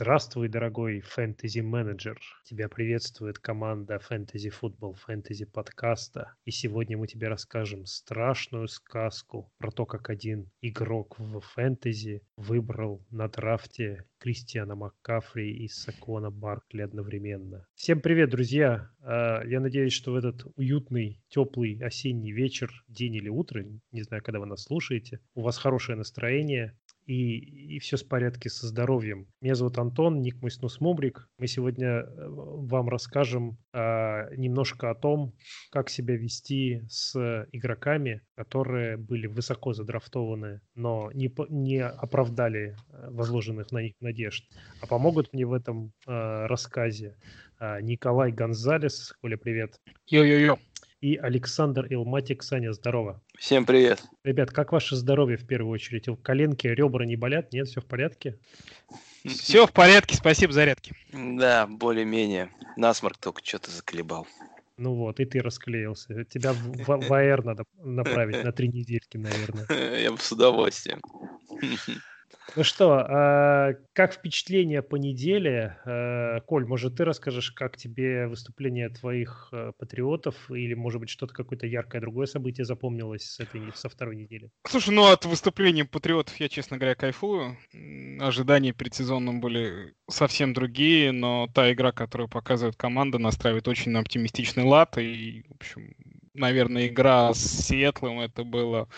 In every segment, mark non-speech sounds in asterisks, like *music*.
Здравствуй, дорогой фэнтези-менеджер. Тебя приветствует команда Фэнтези Футбол Фэнтези подкаста. И сегодня мы тебе расскажем страшную сказку про то, как один игрок в фэнтези выбрал на драфте Кристиана Маккафри и Сакона Баркли одновременно. Всем привет, друзья! А, я надеюсь, что в этот уютный, теплый осенний вечер, день или утро, не знаю, когда вы нас слушаете, у вас хорошее настроение, и, и все в порядке со здоровьем. Меня зовут Антон, ник мой Снус Мумрик. Мы сегодня э, вам расскажем а, немножко о том, как себя вести с игроками, которые были высоко задрафтованы, но не, не оправдали э, возложенных на них надежд. А помогут мне в этом а, рассказе а, Николай Гонзалес. Коля, привет. Йо-йо-йо и Александр Илматик. Саня, здорово. Всем привет. Ребят, как ваше здоровье в первую очередь? Коленки, ребра не болят? Нет, все в порядке? Все в порядке, спасибо зарядки. Да, более-менее. Насморк только что-то заколебал. Ну вот, и ты расклеился. Тебя в, в, в АР надо направить на три недельки, наверное. *laughs* Я бы с удовольствием. Ну что, а, как впечатление по неделе? А, Коль, может, ты расскажешь, как тебе выступление твоих а, патриотов или, может быть, что-то какое-то яркое другое событие запомнилось с этой, со второй недели? Слушай, ну от выступления патриотов я, честно говоря, кайфую. Ожидания предсезонным были совсем другие, но та игра, которую показывает команда, настраивает очень на оптимистичный лад. И, в общем, наверное, игра с Сиэтлом это было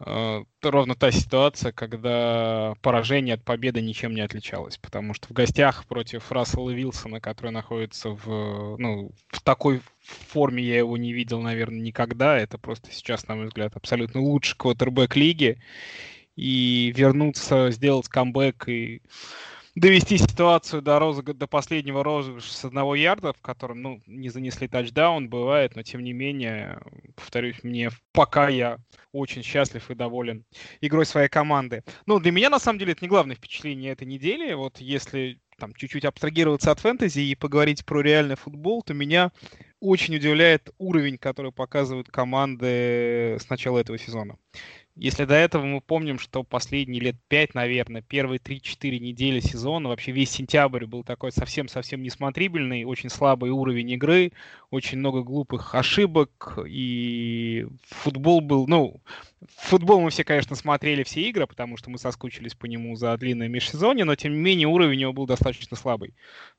ровно та ситуация, когда поражение от победы ничем не отличалось, потому что в гостях против Рассела Вилсона, который находится в, ну, в такой форме, я его не видел, наверное, никогда, это просто сейчас, на мой взгляд, абсолютно лучший квотербек лиги, и вернуться, сделать камбэк и довести ситуацию до, розыг... до последнего розыгрыша с одного ярда, в котором, ну, не занесли тачдаун, бывает, но тем не менее, повторюсь, мне пока я очень счастлив и доволен игрой своей команды. Ну, для меня, на самом деле, это не главное впечатление этой недели. Вот если там чуть-чуть абстрагироваться от фэнтези и поговорить про реальный футбол, то меня очень удивляет уровень, который показывают команды с начала этого сезона. Если до этого мы помним, что последние лет пять, наверное, первые 3-4 недели сезона, вообще весь сентябрь был такой совсем-совсем несмотрибельный, очень слабый уровень игры, очень много глупых ошибок, и футбол был, ну, футбол мы все, конечно, смотрели все игры, потому что мы соскучились по нему за длинное межсезонье, но тем не менее уровень его был достаточно слабый.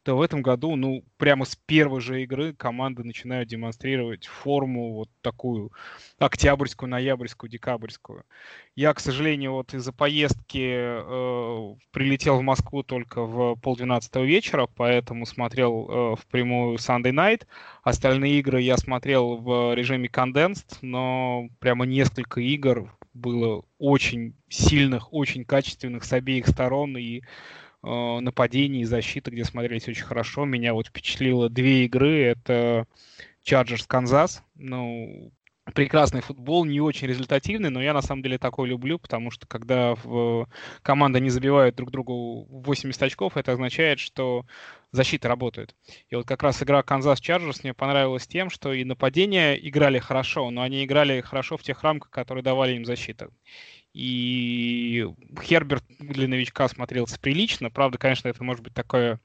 То в этом году, ну, прямо с первой же игры команды начинают демонстрировать форму вот такую октябрьскую, ноябрьскую, декабрьскую. Я, к сожалению, вот из-за поездки э, прилетел в Москву только в полдвенадцатого вечера, поэтому смотрел э, прямую Sunday Night. Остальные игры я смотрел в режиме Condensed, но прямо несколько игр было очень сильных, очень качественных с обеих сторон и э, нападений и защиты, где смотрелись очень хорошо. Меня вот впечатлило две игры. Это Chargers Канзас. Ну, прекрасный футбол, не очень результативный, но я на самом деле такой люблю, потому что когда в, команда не забивает друг другу 80 очков, это означает, что защита работает. И вот как раз игра Канзас Chargers мне понравилась тем, что и нападения играли хорошо, но они играли хорошо в тех рамках, которые давали им защита. И Херберт для новичка смотрелся прилично. Правда, конечно, это может быть такое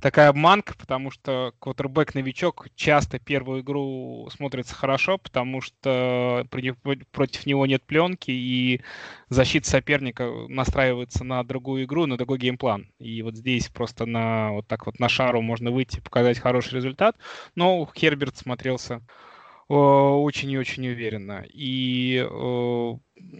такая обманка, потому что квотербек-новичок часто первую игру смотрится хорошо, потому что против него нет пленки, и защита соперника настраивается на другую игру, на другой геймплан. И вот здесь просто на вот так вот на шару можно выйти, показать хороший результат. Но Херберт смотрелся э, очень и очень уверенно. И, э,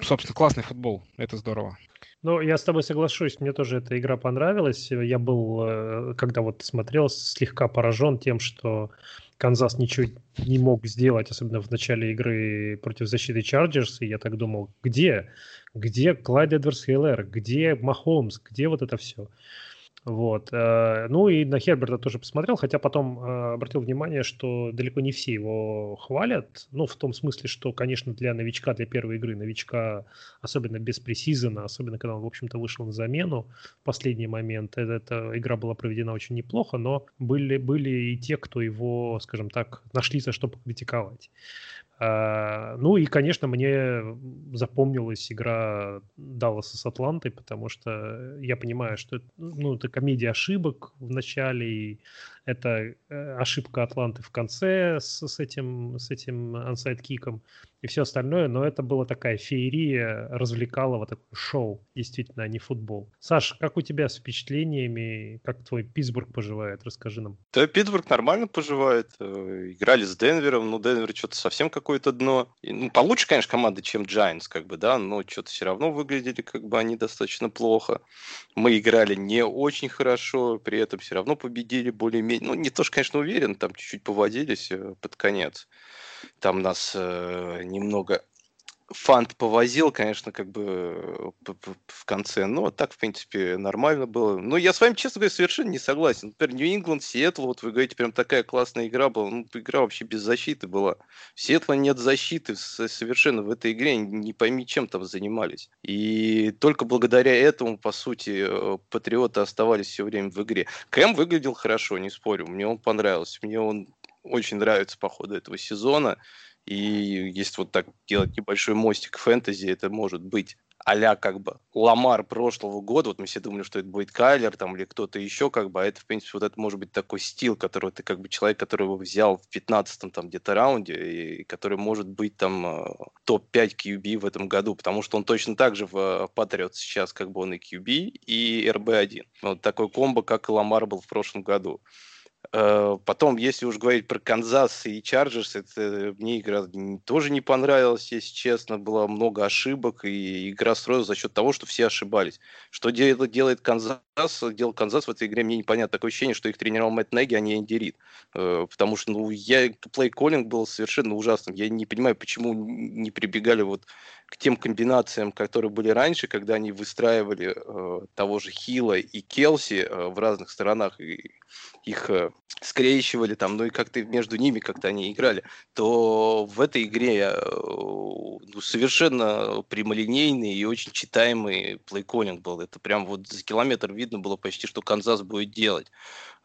собственно, классный футбол. Это здорово. Ну, я с тобой соглашусь, мне тоже эта игра понравилась. Я был, э, когда вот смотрел, слегка поражен тем, что Канзас ничего не мог сделать, особенно в начале игры против защиты Chargers, и я так думал, где? Где Клайд Эдвардс Хейлер? Где Махомс? Где вот это все? Вот. Э, ну и на Херберта тоже посмотрел, хотя потом э, обратил внимание, что далеко не все его хвалят. Ну, в том смысле, что, конечно, для новичка, для первой игры, новичка, особенно без пресизона, особенно когда он, в общем-то, вышел на замену в последний момент, эта, эта игра была проведена очень неплохо, но были, были и те, кто его, скажем так, нашли за что покритиковать. А, ну и, конечно, мне запомнилась игра Далласа с Атлантой, потому что я понимаю, что это, ну, это комедия ошибок в начале, и это э, ошибка Атланты в конце с, с этим, с этим ансайд-киком и все остальное, но это была такая феерия, развлекалово, такое шоу, действительно, а не футбол. Саш, как у тебя с впечатлениями, как твой Питтсбург поживает, расскажи нам. Да, Питтсбург нормально поживает, э, играли с Денвером, ну, Денвер что-то совсем какое-то дно. И, ну, получше, конечно, команда, чем Giants, как бы, да, но что-то все равно выглядели, как бы, они достаточно плохо. Мы играли не очень хорошо, при этом все равно победили более-менее, ну, не то, что, конечно, уверен, там чуть-чуть поводились э, под конец. Там нас э, немного фант повозил, конечно, как бы э, в конце, но так, в принципе, нормально было. Но я с вами, честно говоря, совершенно не согласен. Например, Нью-Ингланд, Сиэтл, вот вы говорите, прям такая классная игра была. Ну, игра вообще без защиты была. В Сиэтла нет защиты совершенно в этой игре, не пойми, чем там занимались. И только благодаря этому, по сути, э, патриоты оставались все время в игре. Кэм выглядел хорошо, не спорю, мне он понравился. Мне он очень нравится по ходу этого сезона. И если вот так делать небольшой мостик фэнтези, это может быть а как бы Ламар прошлого года, вот мы все думали, что это будет Кайлер там или кто-то еще, как бы, а это, в принципе, вот это может быть такой стил, который ты, как бы, человек, которого взял в 15-м там где-то раунде, и который может быть там э, топ-5 QB в этом году, потому что он точно так же в Патриот сейчас, как бы он и QB, и RB1. Вот такой комбо, как и Ламар был в прошлом году. Э, потом, если уж говорить про Канзас и Чарджерс, это мне игра тоже не понравилась, если честно. Было много ошибок, и игра строилась за счет того, что все ошибались. Что делает, Канзас? Делал Канзас в этой игре, мне непонятно. Такое ощущение, что их тренировал Мэтт Неги, а не Энди Рид. Э, потому что ну, я, плей-коллинг был совершенно ужасным. Я не понимаю, почему не прибегали вот к тем комбинациям, которые были раньше, когда они выстраивали э, того же Хила и Келси э, в разных сторонах, и их э, скрещивали там, ну и как-то между ними как-то они играли, то в этой игре э, ну, совершенно прямолинейный и очень читаемый плейколлинг был. Это прям вот за километр видно было почти, что Канзас будет делать.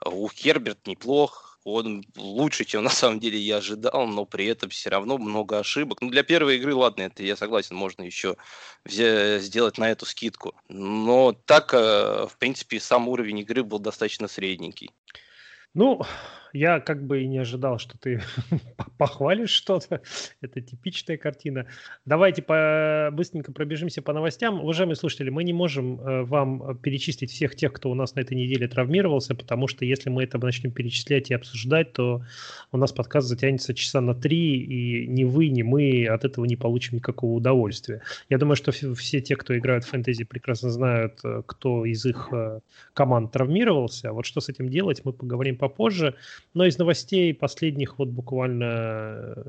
У Херберт неплох, он лучше, чем на самом деле я ожидал, но при этом все равно много ошибок. Ну, для первой игры, ладно, это я согласен, можно еще сделать на эту скидку. Но так, э, в принципе, сам уровень игры был достаточно средненький. Ну, я как бы и не ожидал, что ты *laughs* похвалишь что-то. *laughs* Это типичная картина. Давайте по, быстренько пробежимся по новостям. Уважаемые слушатели, мы не можем э, вам перечислить всех тех, кто у нас на этой неделе травмировался, потому что если мы это начнем перечислять и обсуждать, то у нас подкаст затянется часа на три, и ни вы, ни мы от этого не получим никакого удовольствия. Я думаю, что все те, кто играют в фэнтези, прекрасно знают, э, кто из их э, команд травмировался. Вот что с этим делать, мы поговорим попозже. Но из новостей последних вот буквально э,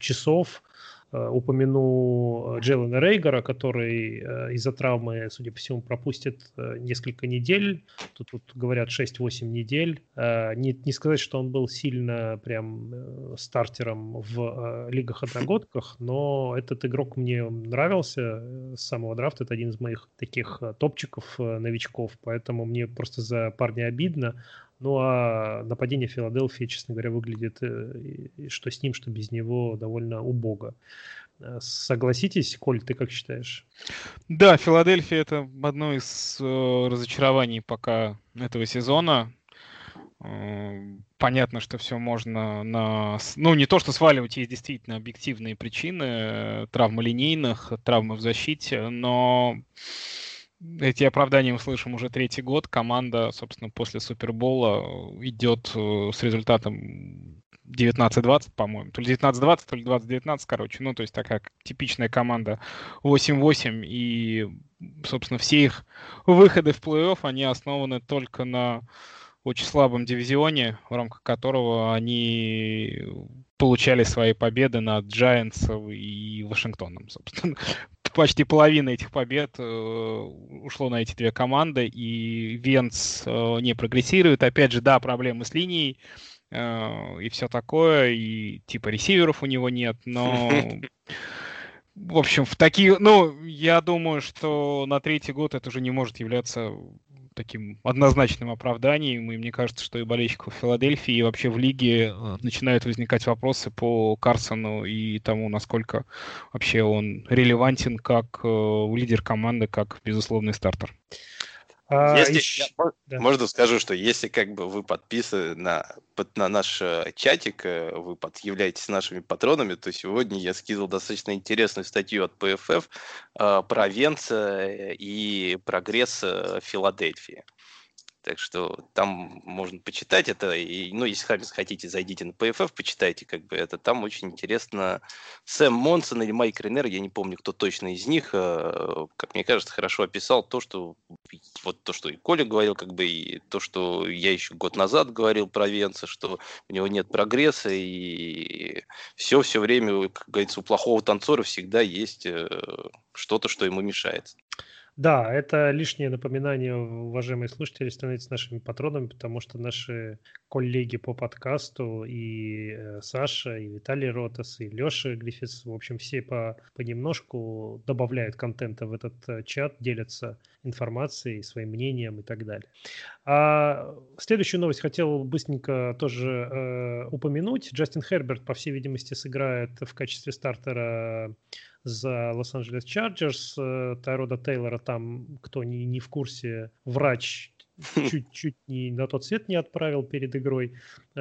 часов э, упомяну Джейлена Рейгера, который э, из-за травмы, судя по всему, пропустит несколько недель. Тут, тут говорят 6-8 недель. Не, не сказать, что он был сильно прям стартером в лигах одногодках, но этот игрок мне нравился с самого драфта. Это один из моих таких топчиков новичков, поэтому мне просто за парня обидно. Ну а нападение Филадельфии, честно говоря, выглядит, э, что с ним, что без него, довольно убого. Э, согласитесь, Коль, ты как считаешь? Да, Филадельфия это одно из э, разочарований пока этого сезона. Понятно, что все можно на... Ну, не то, что сваливать, есть действительно объективные причины, травмы линейных, травмы в защите, но эти оправдания мы слышим уже третий год. Команда, собственно, после Супербола идет э, с результатом 19-20, по-моему. То ли 19-20, то ли 20-19, короче. Ну, то есть такая типичная команда 8-8. И, собственно, все их выходы в плей-офф, они основаны только на очень слабом дивизионе, в рамках которого они получали свои победы над Giants и Вашингтоном, собственно почти половина этих побед э, ушло на эти две команды, и Венц э, не прогрессирует. Опять же, да, проблемы с линией э, и все такое, и типа ресиверов у него нет, но... В общем, в такие, ну, я думаю, что на третий год это уже не может являться таким однозначным оправданием, и мне кажется, что и болельщиков Филадельфии, и вообще в лиге э, начинают возникать вопросы по Карсону и тому, насколько вообще он релевантен как э, лидер команды, как безусловный стартер. А, если, еще... я, да. Можно скажу, что если как бы вы подписаны на, под, на наш э, чатик, э, вы под, являетесь нашими патронами, то сегодня я скидывал достаточно интересную статью от ПФФ э, про Венца и прогресс э, Филадельфии. Так что там можно почитать это. И, ну, если хотите, зайдите на PFF, почитайте, как бы это. Там очень интересно. Сэм Монсон или Майк Ренер, я не помню, кто точно из них, э, как мне кажется, хорошо описал то, что вот то, что и Коля говорил, как бы, и то, что я еще год назад говорил про Венца, что у него нет прогресса, и все, все время, как говорится, у плохого танцора всегда есть э, что-то, что ему мешает. Да, это лишнее напоминание, уважаемые слушатели, становитесь нашими патронами, потому что наши коллеги по подкасту и э, Саша, и Виталий Ротас, и Леша Гриффитс, в общем, все по, понемножку добавляют контента в этот э, чат, делятся информацией, своим мнением и так далее. А следующую новость хотел быстренько тоже э, упомянуть. Джастин Херберт, по всей видимости, сыграет в качестве стартера за Лос-Анджелес Чарджерс. Э, Тайрода Тейлора там, кто не, не в курсе, врач *laughs* чуть-чуть не на тот свет не отправил перед игрой,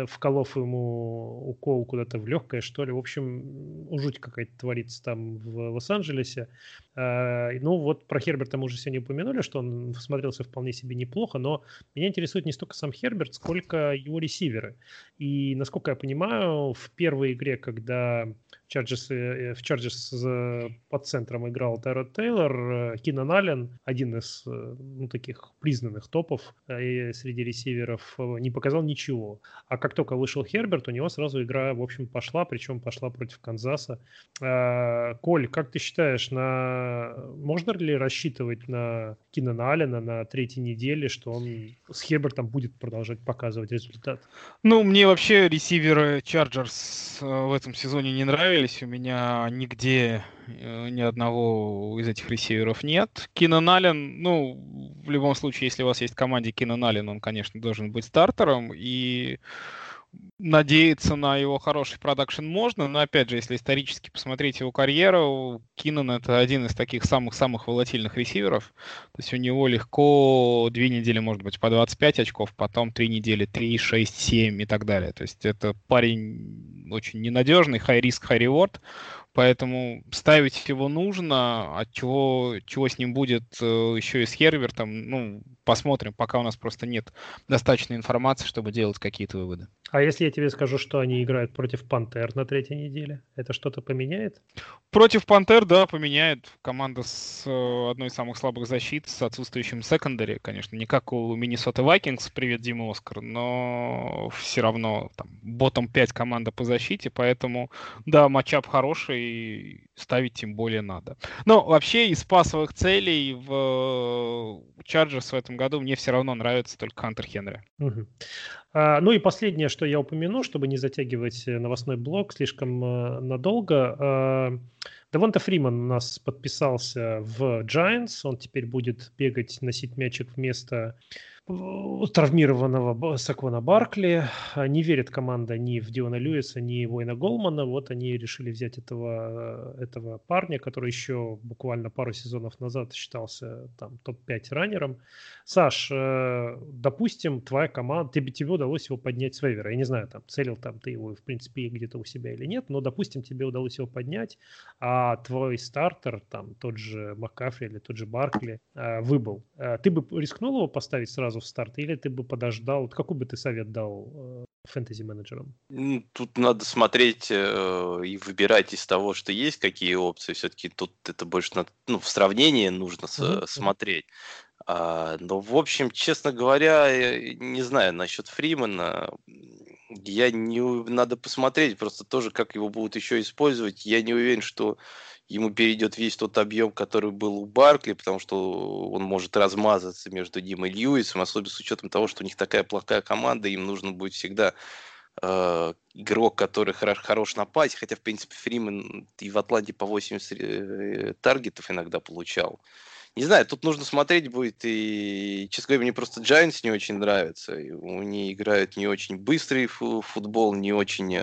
вколов ему укол куда-то в легкое, что ли. В общем, жуть какая-то творится там в Лос-Анджелесе. А, ну вот про Херберта мы уже сегодня упомянули, что он смотрелся вполне себе неплохо, но меня интересует не столько сам Херберт, сколько его ресиверы. И насколько я понимаю, в первой игре, когда Chargers, э, в Chargers под центром играл Тайрод Тейлор, э, Кинан Аллен, один из ну, таких признанных топов среди ресиверов, не показал ничего. А как только вышел Херберт, у него сразу игра, в общем, пошла, причем пошла против Канзаса. А, Коль, как ты считаешь, на... можно ли рассчитывать на Кинана Аллена на третьей неделе, что он с Хербертом будет продолжать показывать результат? Ну, мне вообще ресиверы Chargers э, в этом сезоне не нравились. У меня нигде ни одного из этих ресиверов нет. Кинан Аллен, ну, в любом случае, если у вас есть в команде Кинан Аллен, он, конечно, должен быть стартером. И надеяться на его хороший продакшн можно, но опять же, если исторически посмотреть его карьеру, Киннон это один из таких самых-самых волатильных ресиверов. То есть у него легко две недели, может быть, по 25 очков, потом три недели 3, 6, 7 и так далее. То есть это парень очень ненадежный, high risk, high reward. Поэтому ставить его нужно, от чего, чего с ним будет э, еще и с Хервертом, ну, посмотрим, пока у нас просто нет достаточной информации, чтобы делать какие-то выводы. А если я тебе скажу, что они играют против Пантер на третьей неделе, это что-то поменяет? Против Пантер, да, поменяет. Команда с э, одной из самых слабых защит, с отсутствующим секондаре, конечно, не как у Миннесота Вайкингс, привет, Дима Оскар, но все равно там ботом 5 команда по защите, поэтому, да, матчап хороший, ставить тем более надо. Но вообще из пасовых целей в Чарджерс в этом году мне все равно нравится только Хантер Хенри. А, ну и последнее, что я упомяну, чтобы не затягивать э, новостной блок слишком э, надолго. А, Девонта Фриман у нас подписался в Giants. Он теперь будет бегать, носить мячик вместо травмированного Саквона Баркли. Не верит команда ни в Диона Льюиса, ни в Уэйна Голмана. Вот они решили взять этого, этого парня, который еще буквально пару сезонов назад считался там топ-5 раннером. Саш, э, допустим, твоя команда, тебе, тебе удалось его поднять с вейвера. Я не знаю, там, целил там ты его, в принципе, где-то у себя или нет, но, допустим, тебе удалось его поднять, а твой стартер, там, тот же Маккафри или тот же Баркли, э, выбыл. Э, ты бы рискнул его поставить сразу сразу в старт, или ты бы подождал? Какой бы ты совет дал э, фэнтези-менеджерам? Тут надо смотреть э, и выбирать из того, что есть, какие опции. Все-таки тут это больше на, ну, в сравнении нужно mm-hmm. смотреть. А, но, в общем, честно говоря, не знаю насчет Фримена. Я не... Надо посмотреть просто тоже, как его будут еще использовать. Я не уверен, что ему перейдет весь тот объем, который был у Баркли, потому что он может размазаться между ним и Льюисом, особенно с учетом того, что у них такая плохая команда, им нужно будет всегда э, игрок, который хорош, хорош на пасе, хотя, в принципе, Фримен и в Атланте по 80 э, таргетов иногда получал. Не знаю, тут нужно смотреть будет, и, честно говоря, мне просто Giants не очень нравится. У них играют не очень быстрый футбол, не очень...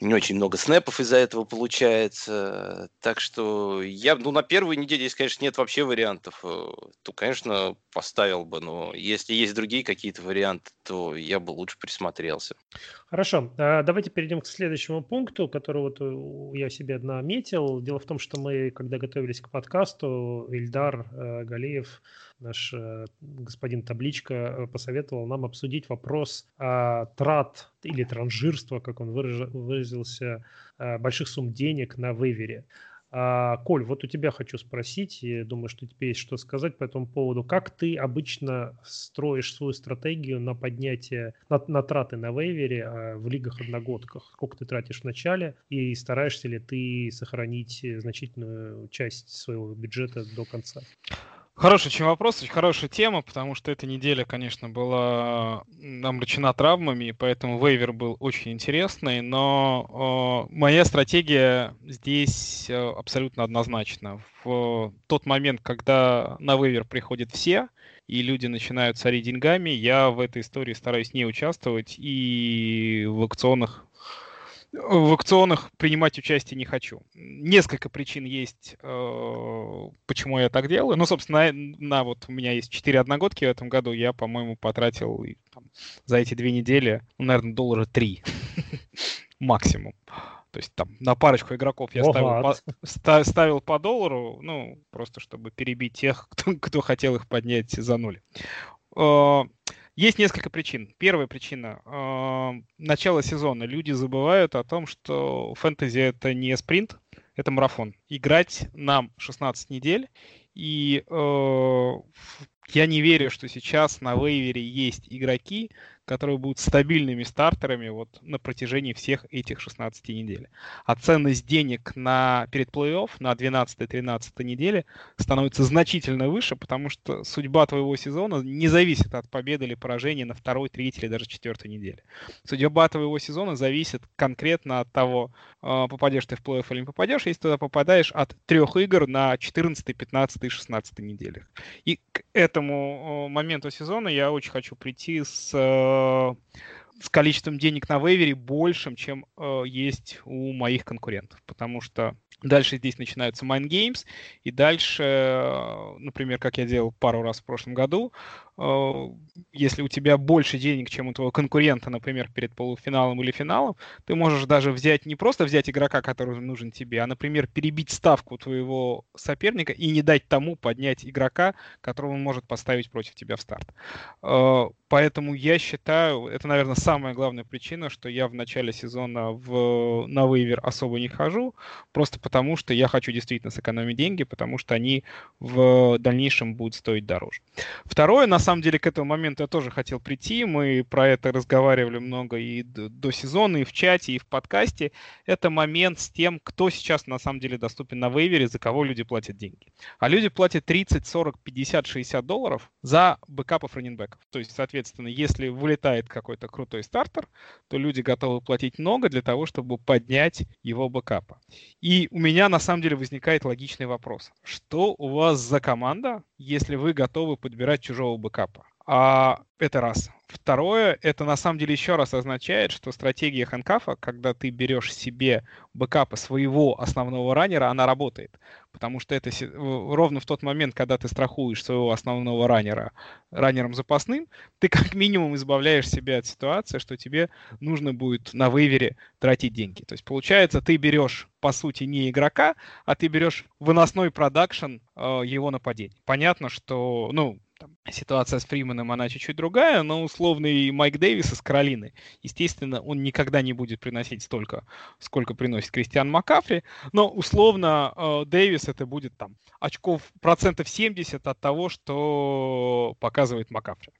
Не очень много снэпов из-за этого получается. Так что я, ну, на первой неделе, если, конечно, нет вообще вариантов, э, то, конечно, поставил бы. Но если есть другие какие-то варианты, то я бы лучше присмотрелся. Хорошо. А, давайте перейдем к следующему пункту, который вот э, я себе наметил. Дело в том, что мы, когда готовились к подкасту, Ильдар э, Галеев наш э, господин Табличка э, посоветовал нам обсудить вопрос э, трат или транжирства, как он выраж, выразился, э, больших сумм денег на вейвере. А, Коль, вот у тебя хочу спросить, и думаю, что тебе есть что сказать по этому поводу. Как ты обычно строишь свою стратегию на поднятие, на, на траты на вейвере а, в лигах-одногодках? Сколько ты тратишь в начале и стараешься ли ты сохранить значительную часть своего бюджета до конца? Хороший очень вопрос, очень хорошая тема, потому что эта неделя, конечно, была омрачена травмами, поэтому вейвер был очень интересный, но э, моя стратегия здесь э, абсолютно однозначна. В тот момент, когда на вейвер приходят все, и люди начинают царить деньгами, я в этой истории стараюсь не участвовать и в аукционах в аукционах принимать участие не хочу. Несколько причин есть, э, почему я так делаю. Ну, собственно, на, на вот у меня есть 4 одногодки в этом году. Я, по-моему, потратил там, за эти две недели, ну, наверное, доллара 3 *laughs* максимум. То есть там на парочку игроков я ставил по, ста, ставил по доллару, ну, просто чтобы перебить тех, кто, кто хотел их поднять за ноль. Есть несколько причин. Первая причина. Э, начало сезона. Люди забывают о том, что фэнтези это не спринт, это марафон. Играть нам 16 недель. И э, я не верю, что сейчас на вейвере есть игроки, которые будут стабильными стартерами вот на протяжении всех этих 16 недель. А ценность денег на, перед плей-офф на 12-13 неделе становится значительно выше, потому что судьба твоего сезона не зависит от победы или поражения на второй, третьей или даже четвертой неделе. Судьба твоего сезона зависит конкретно от того, а, попадешь ты в плей-офф или не попадешь, если туда попадаешь от трех игр на 14, 15 и 16 неделях. И к этому а, моменту сезона я очень хочу прийти с Э, с количеством денег на вейвере большим, чем э, есть у моих конкурентов. Потому что Дальше здесь начинаются mind games, и дальше, э, например, как я делал пару раз в прошлом году, э, если у тебя больше денег, чем у твоего конкурента, например, перед полуфиналом или финалом, ты можешь даже взять, не просто взять игрока, который нужен тебе, а, например, перебить ставку твоего соперника и не дать тому поднять игрока, которого он может поставить против тебя в старт. Э, поэтому я считаю, это, наверное, самая главная причина, что я в начале сезона в, на вейвер особо не хожу, просто потому что я хочу действительно сэкономить деньги, потому что они в дальнейшем будут стоить дороже. Второе, на самом деле, к этому моменту я тоже хотел прийти, мы про это разговаривали много и до сезона, и в чате, и в подкасте, это момент с тем, кто сейчас на самом деле доступен на вейвере, за кого люди платят деньги. А люди платят 30, 40, 50, 60 долларов за бэкапов раненбеков. То есть, соответственно, если вылетает какой-то крутой стартер, то люди готовы платить много для того, чтобы поднять его бэкапа. И у меня на самом деле возникает логичный вопрос. Что у вас за команда, если вы готовы подбирать чужого бэкапа? А это раз. Второе, это на самом деле еще раз означает, что стратегия хэнкафа, когда ты берешь себе бэкапа своего основного раннера, она работает. Потому что это ровно в тот момент, когда ты страхуешь своего основного раннера раннером запасным, ты как минимум избавляешь себя от ситуации, что тебе нужно будет на вейвере тратить деньги. То есть получается, ты берешь по сути не игрока, а ты берешь выносной продакшн э, его нападений. Понятно, что, ну, там, ситуация с Фриманом, она чуть-чуть другая, но условный Майк Дэвис из Каролины, естественно, он никогда не будет приносить столько, сколько приносит Кристиан Макафри, но условно э, Дэвис это будет там очков процентов 70 от того, что показывает Макафри.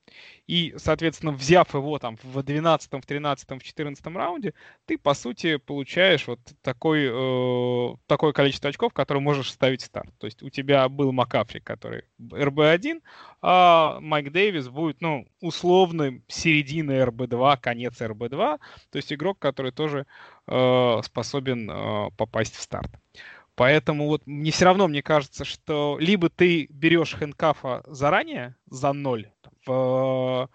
И, соответственно, взяв его там в 12, в 13, в 14 раунде, ты, по сути, получаешь вот такой, э, такое количество очков, которое можешь ставить старт. То есть у тебя был Макафри, который РБ-1, а Майк Дэвис будет, ну, условно, середина РБ-2, конец РБ-2. То есть игрок, который тоже э, способен э, попасть в старт. Поэтому вот мне все равно, мне кажется, что либо ты берешь хэнкафа заранее за ноль, в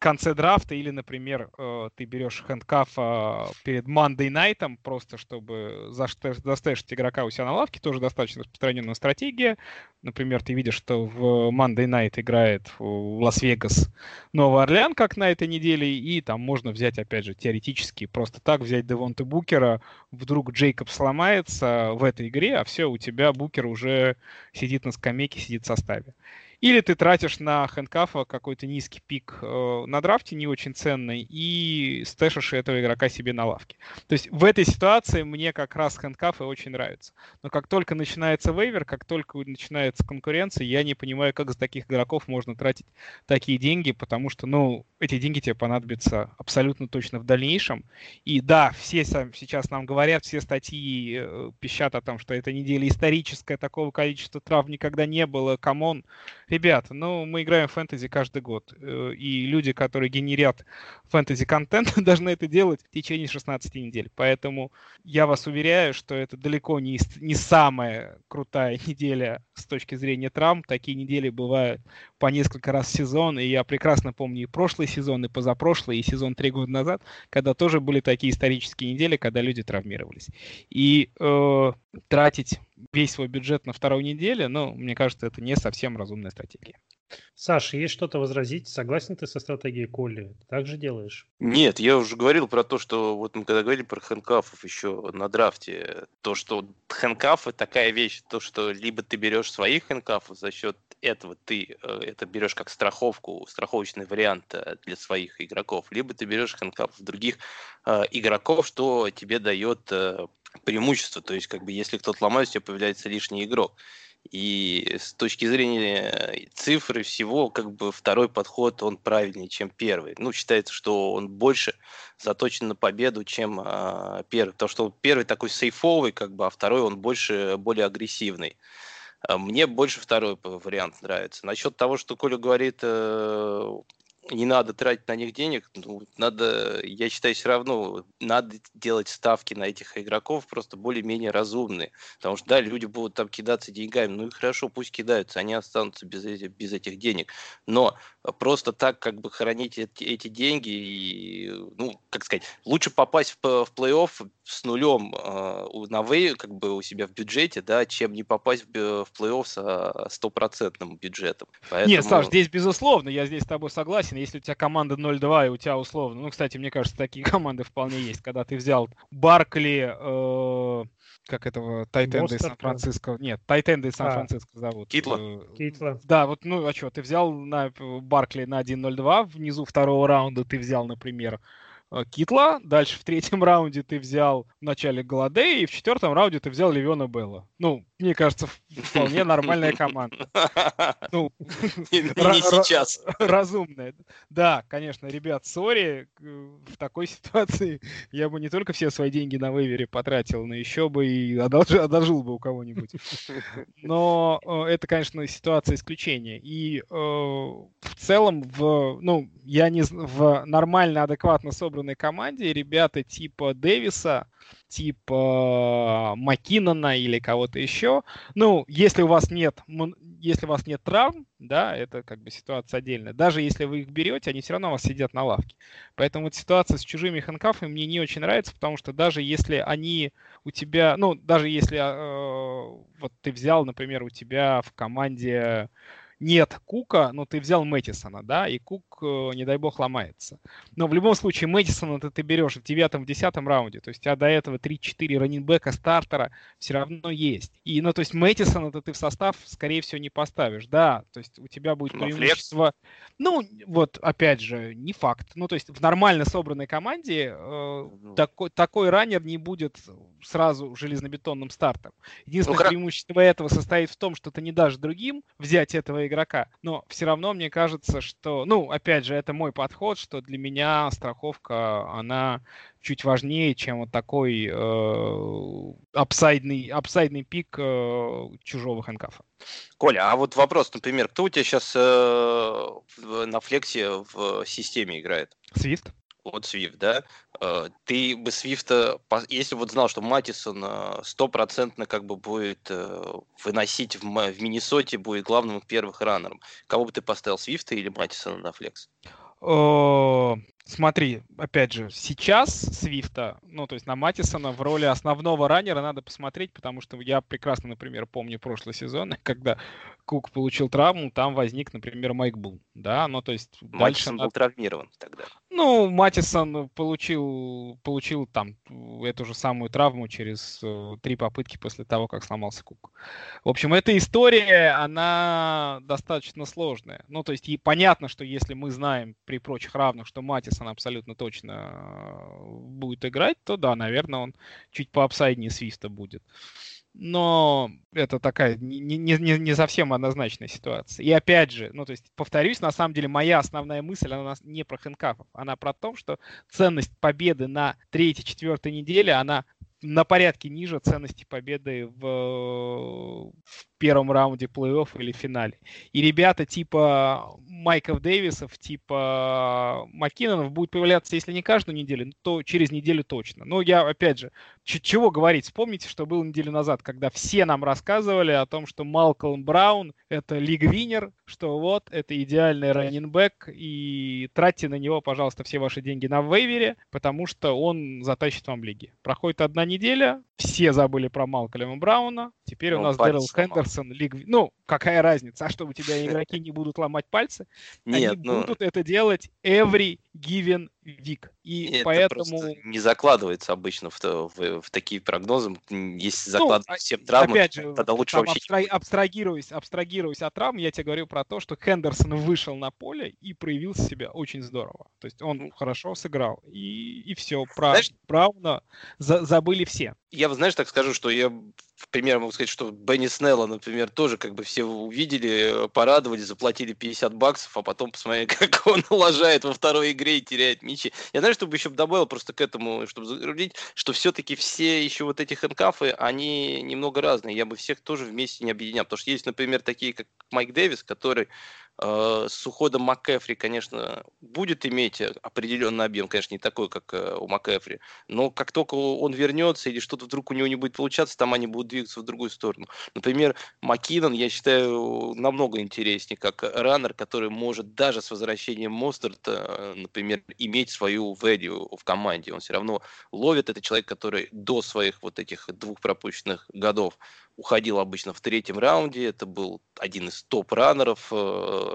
конце драфта, или, например, э, ты берешь хэндкафа перед Monday Night, просто чтобы застэшить игрока у себя на лавке, тоже достаточно распространенная стратегия. Например, ты видишь, что в Monday Night играет Лас-Вегас Новый Орлеан, как на этой неделе, и там можно взять, опять же, теоретически, просто так взять Девонта Букера, вдруг Джейкобс сломается в этой игре, а все, у тебя Букер уже сидит на скамейке, сидит в составе. Или ты тратишь на хэндкафа какой-то низкий пик э, на драфте, не очень ценный, и стэшишь этого игрока себе на лавке. То есть в этой ситуации мне как раз хэндкафы очень нравятся. Но как только начинается вейвер, как только начинается конкуренция, я не понимаю, как за таких игроков можно тратить такие деньги, потому что, ну, эти деньги тебе понадобятся абсолютно точно в дальнейшем. И да, все сейчас нам говорят, все статьи э, пищат о том, что эта неделя историческая, такого количества травм никогда не было, come on. Ребята, ну, мы играем в фэнтези каждый год, э, и люди, которые генерят фэнтези-контент, *laughs* должны это делать в течение 16 недель. Поэтому я вас уверяю, что это далеко не, не самая крутая *laughs* неделя с точки зрения травм. Такие недели бывают по несколько раз в сезон, и я прекрасно помню и прошлый сезон, и позапрошлый, и сезон три года назад, когда тоже были такие исторические недели, когда люди травмировались. И э, тратить весь свой бюджет на второй неделе, ну, мне кажется, это не совсем разумная стратегия. Саша, есть что-то возразить? Согласен ты со стратегией Колли? Так же делаешь? Нет, я уже говорил про то, что вот мы когда говорили про хэнкафов еще на драфте, то, что хэнкафы такая вещь, то, что либо ты берешь своих хэнкафов за счет этого ты э, это берешь как страховку, страховочный вариант э, для своих игроков, либо ты берешь хэнкафов других э, игроков, что тебе дает э, преимущество. То есть, как бы, если кто-то ломается, у тебя появляется лишний игрок. И с точки зрения цифры всего, как бы второй подход, он правильнее, чем первый. Ну, считается, что он больше заточен на победу, чем а, первый. Потому что первый такой сейфовый, как бы, а второй он больше, более агрессивный. А мне больше второй вариант нравится. Насчет того, что Коля говорит, э, не надо тратить на них денег, ну, надо, я считаю, все равно надо делать ставки на этих игроков просто более-менее разумные. Потому что, да, люди будут там кидаться деньгами, ну и хорошо, пусть кидаются, они останутся без, этих, без этих денег. Но просто так как бы хранить эти, эти деньги и, ну, как сказать, лучше попасть в, в плей-офф с нулем э, на вей, как бы у себя в бюджете, да, чем не попасть в, в плей-офф с стопроцентным бюджетом. Поэтому... Нет, Саш, здесь безусловно, я здесь с тобой согласен. Если у тебя команда 0-2 и у тебя условно, ну, кстати, мне кажется, такие *laughs* команды вполне есть, когда ты взял Баркли, э, как этого Тайтенда из Сан-Франциско. Нет, Тайтенда из а. Сан-Франциско а, зовут. Китла. Э, Китла. Да, вот, ну, а что, ты взял на Баркли на 1-0-2, внизу второго раунда ты взял, например, Э, Китла. Дальше в третьем *laughs* раунде ты взял в начале Голодея, и в четвертом раунде ты взял Левиона Белла. Ну, мне кажется, вполне нормальная команда. *laughs* Ну, не сейчас. Разумная. Да, конечно, ребят, сори, в такой *laughs* ситуации я бы не только все свои деньги на вейвере потратил, но еще бы и одолжил, одолжил бы у кого-нибудь. Но э, это, конечно, ситуация исключения. И э, в целом, в, ну, я не в нормально, адекватно собранной команде ребята типа Дэвиса, типа Макинона или кого-то еще. Ну, если у вас нет, если у вас нет травм, да, это как бы ситуация отдельная. Даже если вы их берете, они все равно у вас сидят на лавке. Поэтому вот ситуация с чужими хэнкафами мне не очень нравится, потому что даже если они у тебя, ну, даже если э, вот ты взял, например, у тебя в команде нет Кука, но ты взял Мэттисона, да, и Кук, э, не дай бог, ломается. Но в любом случае Мэттисона ты, ты берешь в девятом, в десятом раунде, то есть у тебя до этого 3-4 раннинбека стартера все равно есть. И, ну, то есть Мэттисона ты в состав, скорее всего, не поставишь, да, то есть у тебя будет Но преимущество... Ну, вот, опять же, не факт. Ну, то есть в нормально собранной команде э, Ну. такой, такой раннер не будет сразу железнобетонным стартом. Единственное Ну, преимущество этого состоит в том, что ты не дашь другим взять этого игрока, но все равно мне кажется, что, ну, опять же, это мой подход, что для меня страховка, она чуть важнее, чем вот такой э, апсайдный, апсайдный пик э, чужого хэнкафа. Коля, а вот вопрос, например, кто у тебя сейчас на флексе в системе играет? Свифт? Вот Свифт, да? Э, Ты бы Свифта, если вот знал, что Матисон э, стопроцентно как бы будет э, выносить в, в Миннесоте, будет главным первых раннером, кого бы ты поставил, Свифта или Матисона на флекс? Смотри, опять же, сейчас Свифта, ну, то есть на Матисона в роли основного раннера надо посмотреть, потому что я прекрасно, например, помню прошлый сезон, *laughs* когда Кук получил травму, там возник, например, Майк Бул, да, ну, то есть дальше Матисон надо- был травмирован тогда. Ну, Матисон получил, получил там эту же самую травму через э, три попытки после того, как сломался Кук. В общем, эта история, она достаточно сложная. Ну, то есть и понятно, что если мы знаем при прочих равных, что Матисон абсолютно точно э, будет играть, то да, наверное, он чуть поапсайднее Свиста будет. Но это такая не, не, не- совсем однозначная ситуация. И опять же, ну то есть, повторюсь, на самом деле моя основная мысль, она не про хэнкафов, она про то, что ценность победы на третьей, четвертой неделе, она на порядке ниже ценности победы в, в первом раунде плей-офф или финале. И ребята типа Майков Дэвисов, типа Маккинонов будут появляться, если не каждую неделю, то через неделю точно. Но я, опять же, чего говорить? Вспомните, что было неделю назад, когда все нам рассказывали о том, что Малкольм Браун — это лиг-винер, что вот, это идеальный раннинбэк, и тратьте на него, пожалуйста, все ваши деньги на вейвере, потому что он затащит вам лиги. Проходит одна неделя, все забыли про Малкольма Брауна, теперь у Ну, нас палец Дэрил. Хендерсон, лиг... ну, какая разница, а что, у тебя игроки не будут ломать пальцы? Нет, Они ну, будут это делать every given week. И это поэтому... не закладывается обычно в, в- в такие прогнозы. Если Ну, закладывать а- всем травмы, Опять же, тогда лучше вообще... абстра- абстрагируясь, абстрагируясь от травм, я тебе говорю про то, что Хендерсон вышел на поле и проявил себя очень здорово. То есть он Ну. хорошо сыграл. И, и все. Про Знаешь- Брауна за- забыли все. Я, знаешь, так скажу, что я, пример, могу сказать, что Бенни Снелла, например, тоже как бы все увидели, э, порадовали, заплатили 50 баксов, а потом посмотрели, *laughs* как он лажает во второй игре и теряет мячи. Я знаю, чтобы еще добавил просто к этому, чтобы загрузить, что все-таки все еще вот эти хэнкафы, они немного разные. Я бы всех тоже вместе не объединял. Потому что есть, например, такие, как Майк Дэвис, который с уходом МакКэфри, конечно, будет иметь э, определенный объем, конечно, не такой, как э, у МакКэфри, но как только он вернется или что-то вдруг у него не будет получаться, там они будут двигаться в другую сторону. Например, Маккинон, я считаю, намного интереснее, как раннер, который может даже с возвращением Мостерта, например, иметь свою value в команде. Он все равно ловит. Это человек, который до своих вот этих двух пропущенных годов уходил обычно в третьем раунде. Это был один из топ-раннеров. э,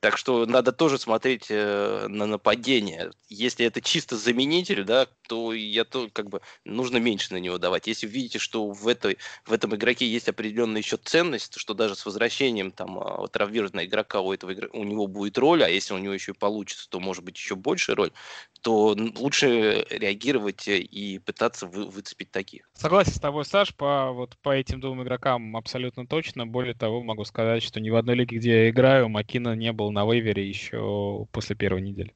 Так что надо тоже смотреть э, на нападение. Если это чисто заменитель, да, то я то как бы нужно меньше на него давать. Если видите, что в этой в этом игроке есть определенная еще ценность, что даже с возвращением там а, травмированного игрока у этого игрока, у него будет роль, а если у него еще и получится, то может быть еще большая роль, то лучше реагировать э, и пытаться вы- выцепить таких. Согласен с тобой, Саш, по, вот, по этим двум игрокам абсолютно точно. Более того, могу сказать, что ни в одной лиге, где я играю, Макина не был на вейвере еще после первой недели.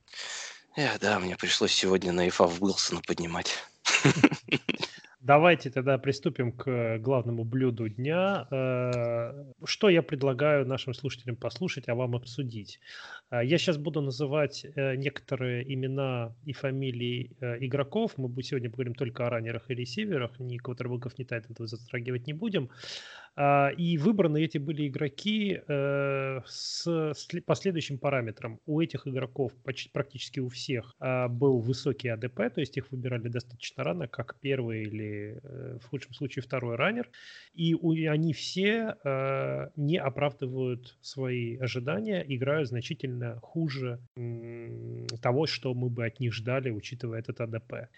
Эх, да, мне пришлось сегодня на ИФА в Уилсона поднимать. *laughs* Давайте тогда приступим к главному блюду дня. Э, Что я предлагаю нашим слушателям послушать, а вам обсудить? Э, Я сейчас буду называть э, некоторые имена и фамилии игроков. Мы сегодня поговорим только о раннерах и ресиверах. Ни квотербеков, ни тайтентов затрагивать не будем. А, и выбраны эти были игроки э, с последующим параметром. У этих игроков почти, практически у всех а, был высокий АДП, то есть их выбирали достаточно рано, как первый или э, в худшем случае второй раннер. И они все э, не оправдывают свои ожидания, играют значительно хуже того, что мы бы от них ждали, учитывая этот АДП.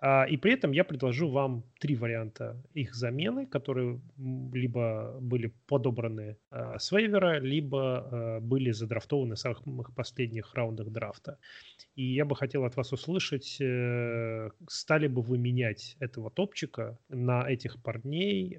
А, и при этом я предложу вам три варианта их замены, которые либо были подобраны а, с вейвера, либо а, были задрафтованы в самых последних раундах драфта. И я бы хотел от вас услышать, э, стали бы вы менять этого топчика на этих парней,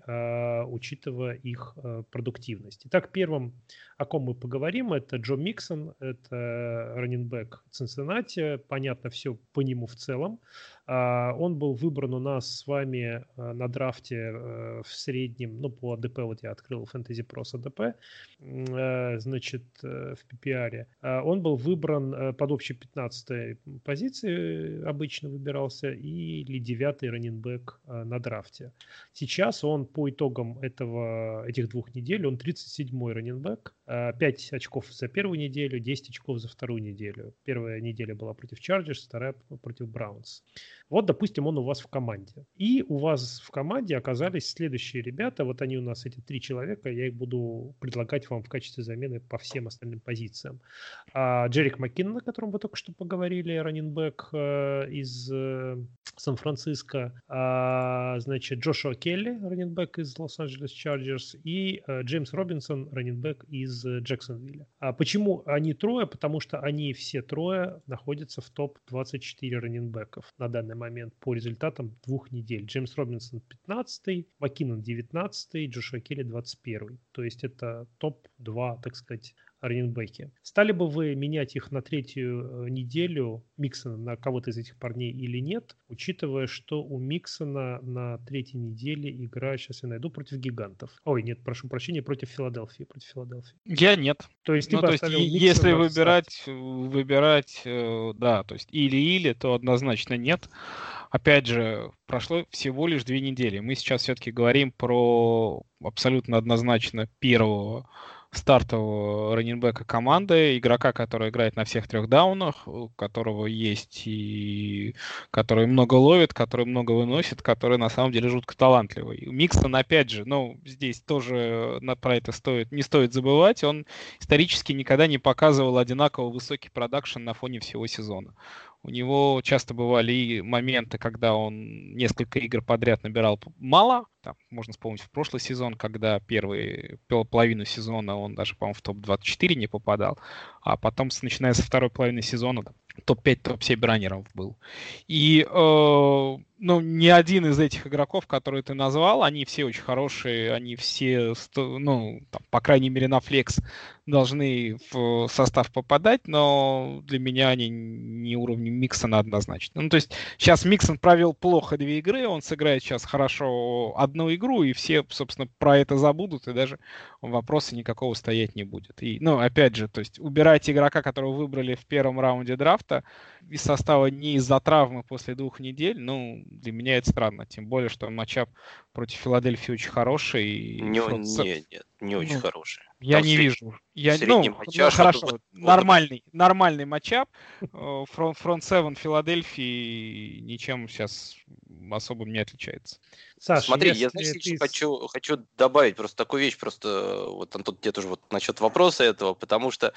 учитывая их продуктивность. Итак, первым, о ком мы поговорим, это Джо Миксон, это раненбэк Цинциннати. Понятно все по нему в целом. А, он был выбран у нас с вами э, на драфте э, в среднем, ну, по АДП, вот я открыл Fantasy Pro с АДП, э, значит, в PPR. А, он был выбран под общей 15 позиции, обычно выбирался, или 9 раненбэк на драфте. Сейчас он по итогам этого, этих двух недель, он 37-й раненбэк, 5 очков за первую неделю, 10 очков за вторую неделю. Первая неделя была против Chargers, вторая против Браунс. Вот, допустим, он у вас в команде. И у вас в команде оказались следующие ребята. Вот они у нас, эти три человека. Я их буду предлагать вам в качестве замены по всем остальным позициям. А, Джерик Маккинон, о котором вы только что поговорили, раненбэк э, из э, Сан-Франциско. А, значит, Джошуа Келли, раненбэк из Лос-Анджелес Чарджерс. И э, Джеймс Робинсон, раненбэк из Джексонвилля. А почему они трое? Потому что они все трое находятся в топ-24 раненбэков на данный момент по результатам двух недель. Джеймс Робинсон 15, Маккинон 19, Джошуа Келли 21. То есть это топ-2, так сказать, раненбеки. Стали бы вы менять их на третью э, неделю Миксона на кого-то из этих парней или нет, учитывая, что у Миксона на третьей неделе игра, сейчас я найду, против гигантов. Ой, нет, прошу прощения, против Филадельфии. Против Филадельфии. Я нет. То есть, ну, то есть если выбирать, выбирать, э, да, то есть или-или, то однозначно нет. Опять же, прошло всего лишь две недели. Мы сейчас все-таки говорим про абсолютно однозначно первого стартового раненбека команды, игрока, который играет на всех трех даунах, у которого есть и который много ловит, который много выносит, который на самом деле жутко талантливый. Миксон, опять же, ну, здесь тоже на, про это стоит, не стоит забывать, он исторически никогда не показывал одинаково высокий продакшн на фоне всего сезона. У него часто бывали и моменты, когда он несколько игр подряд набирал мало. Там, можно вспомнить в прошлый сезон, когда первую половину сезона он даже, по-моему, в топ-24 не попадал. А потом, начиная со второй половины сезона, топ-5, топ-7 раннеров был. И э, ну, ни один из этих игроков, которые ты назвал, они все очень хорошие, они все, ну, там, по крайней мере, на флекс должны в состав попадать, но для меня они не уровнем Миксона однозначно. Ну, то есть сейчас Миксон провел плохо две игры, он сыграет сейчас хорошо одну игру, и все, собственно, про это забудут, и даже вопроса никакого стоять не будет. И, ну, опять же, то есть убирать игрока, которого выбрали в первом раунде драфта, из состава не из-за травмы после двух недель, ну, для меня это странно. Тем более, что матчап против Филадельфии очень хороший. Не, фронт... не, нет, не очень ну, хороший. Я Там не сред... вижу. Я, ну, матчап, ну, хорошо, вот, нормальный, вот... нормальный матчап. Фронт, фронт 7 Филадельфии ничем сейчас особым не отличается. Саша, Смотри, я знаешь, ты... хочу, хочу добавить просто такую вещь, просто вот, Антон, тебе тоже вот насчет вопроса этого, потому что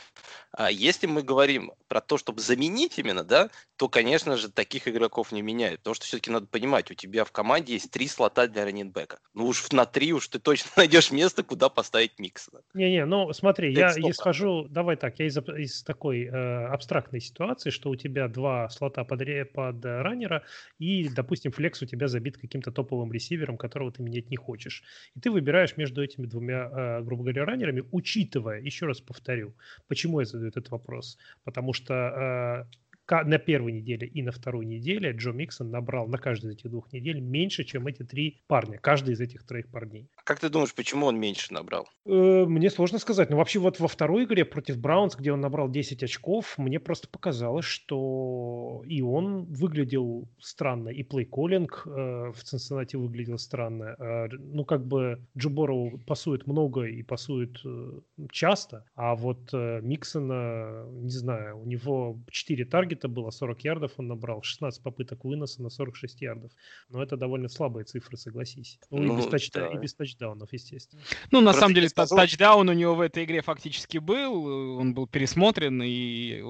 а, если мы говорим про то, чтобы заменить именно, да, то, конечно же, таких игроков не меняют, потому что все-таки надо понимать, у тебя в команде есть три слота для раненбека. Ну уж на три уж ты точно *laughs* найдешь место, куда поставить Миксона. Не-не, ну смотри, я исхожу, давай так, я из, из такой э, абстрактной ситуации, что у тебя два слота под, под раннера, и, допустим, флекс у тебя забит каким-то топовым ресивером, ресивером, которого ты менять не хочешь. И ты выбираешь между этими двумя, э, грубо говоря, раннерами, учитывая, еще раз повторю, почему я задаю этот вопрос. Потому что э, на первой неделе и на второй неделе Джо Миксон набрал на каждой из этих двух недель меньше, чем эти три парня, каждый из этих троих парней. А как ты думаешь, почему он меньше набрал? Э, мне сложно сказать. Но вообще вот во второй игре против Браунс, где он набрал 10 очков, мне просто показалось, что и он выглядел странно, и плей-коллинг э, в Цинциннати выглядел странно. Э, ну, как бы Джо Борроу пасует много и пасует э, часто, а вот э, Миксона, не знаю, у него 4 таргета было, 40 ярдов он набрал, 16 попыток выноса на 46 ярдов. Но это довольно слабые цифры, согласись. Ну, ну и, без тач... да. и без тачдаунов, естественно. Ну, на Просто самом деле, сказал... тачдаун у него в этой игре фактически был. Он был пересмотрен и